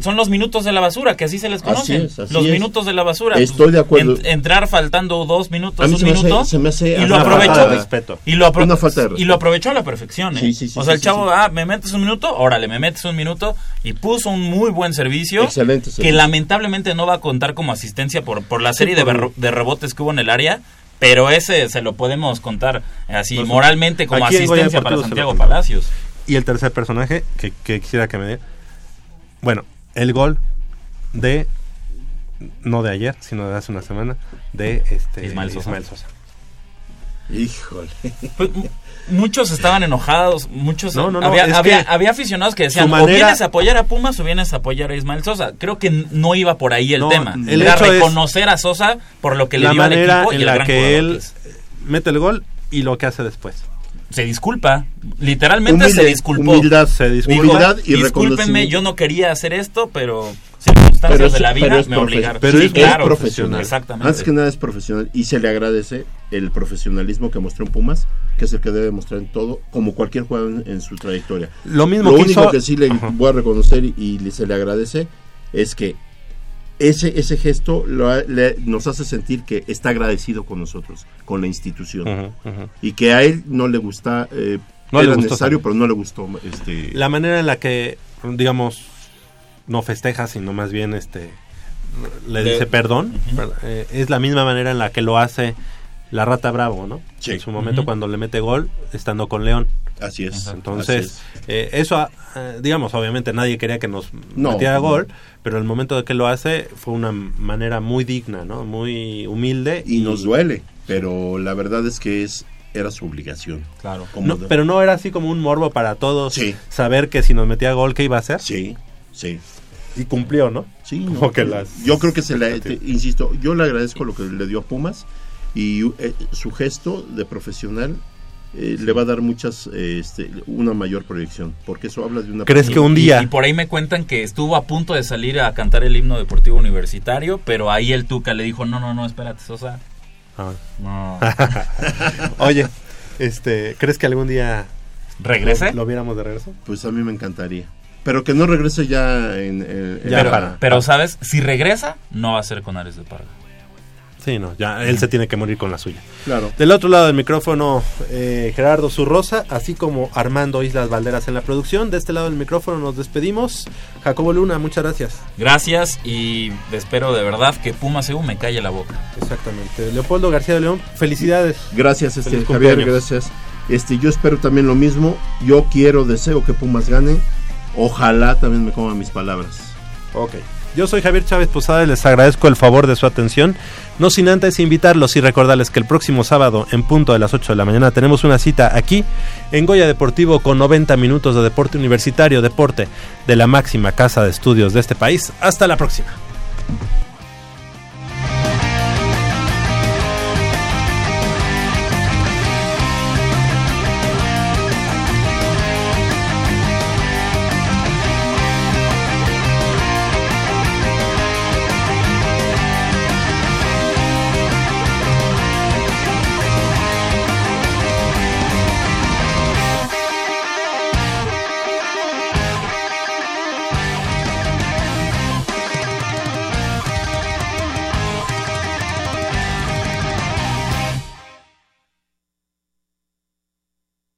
son los minutos de la basura, que así se les Así conocen. es, así los es. minutos de la basura. Estoy de acuerdo. En- entrar faltando dos minutos, A mí un se me hace- minuto, se me hace y lo aprovechó. falta de respeto. Y lo, apro- Una falta de y respeto. lo aprovechó a la perfección, ¿eh? Sí, sí, sí, o sea, el sí, chavo, sí. ah, ¿me metes un minuto? Órale, me metes un minuto. Y puso un muy buen servicio. Excelente Que servicio. lamentablemente no va a contar como asistencia por, por la serie de, por- berro- de rebotes que hubo en el área. Pero ese se lo podemos contar así Pues, moralmente como asistencia para Santiago. Palacios. Y el tercer personaje que, que quisiera que me dé. Bueno, el gol de. No de ayer, sino de hace una semana. De este, Ismael Sosa. Sosa. Híjole. Pues, muchos estaban enojados, muchos No, no, no, había, aficionados que decían, o vienes a apoyar a Pumas o vienes a apoyar a Ismael Sosa. Creo que no iba por ahí el No, tema. el Era hecho es- reconocer a Sosa por lo que le la dio al equipo y en el la gran que él que mete el gol y lo que hace después. Se disculpa, literalmente Humilde, se disculpó. humildad, se disculpa. humildad y Discúlpenme, yo no quería hacer esto, pero circunstancias Pero es- de la vida pero es me obligaron. Pero Sí, es, claro, es profesional. Exactamente. Antes que nada es profesional y se le agradece el profesionalismo que mostró en Pumas, que es el que debe mostrar en todo, como cualquier jugador en, en su trayectoria. Lo mismo Lo que único hizo- que sí le voy a reconocer y, se le agradece es que ese, ese gesto lo ha- le- nos hace sentir que está agradecido con nosotros, con la institución. Y que a él no le gusta, eh, No le era gustó necesario, pero no le gustó. Este, La manera en la que, digamos, no festeja, sino más bien este le Le- dice perdón, eh, es la misma manera en la que lo hace la Rata Bravo, ¿no? En su momento cuando le mete gol, estando con León. Así es. Entonces, así eh, eso, ah, eh, digamos, obviamente nadie quería que nos No, metiera no. gol, pero el momento de que lo hace fue una manera muy digna, ¿no? Muy humilde. y nos duele, pero la verdad es que es era su obligación. Claro. No, pero no era así como un morbo para todos Sí. saber que si nos metía gol, ¿qué iba a hacer? Sí, sí. Y cumplió, ¿no? Sí, Como no, que las... yo creo que se le, te- insisto, yo le agradezco lo que le dio a Pumas y eh, su gesto de profesional eh, le va a dar muchas, eh, este, una mayor proyección, porque eso habla de una... ¿Crees que persona- un día- Y, y por ahí me cuentan que estuvo a punto de salir a cantar el himno deportivo universitario, pero ahí el Tuca le dijo, no, no, no, espérate, Sosa. Ah. No. Oye, este, ¿crees que algún día ¿Regrese? Lo, lo viéramos de regreso. Pues a mí me encantaría. Pero que no regrese ya en... en- en- pero, pero, ¿sabes? Si regresa, no va a ser con Ares de Parga. Sí, no, ya él se tiene que morir con la suya. Claro. Del otro lado del micrófono, eh, Gerardo Zurrosa, así como Armando Islas Valderas en la producción. De este lado del micrófono nos despedimos. Jacobo Luna, muchas gracias. Gracias y espero de verdad que Puma Seú me calle la boca. Exactamente. Leopoldo García de León, felicidades. Gracias, este, Feliz Javier, cumpleaños. gracias. Este, yo espero también lo mismo. Yo quiero, deseo que Pumas gane. Ojalá también me coman mis palabras. Ok. Yo soy Javier Chávez Posada y les agradezco el favor de su atención. No sin antes invitarlos y recordarles que el próximo sábado, en punto de las 8 de la mañana, tenemos una cita aquí en Goya Deportivo con 90 minutos de deporte universitario, deporte de la máxima casa de estudios de este país. Hasta la próxima.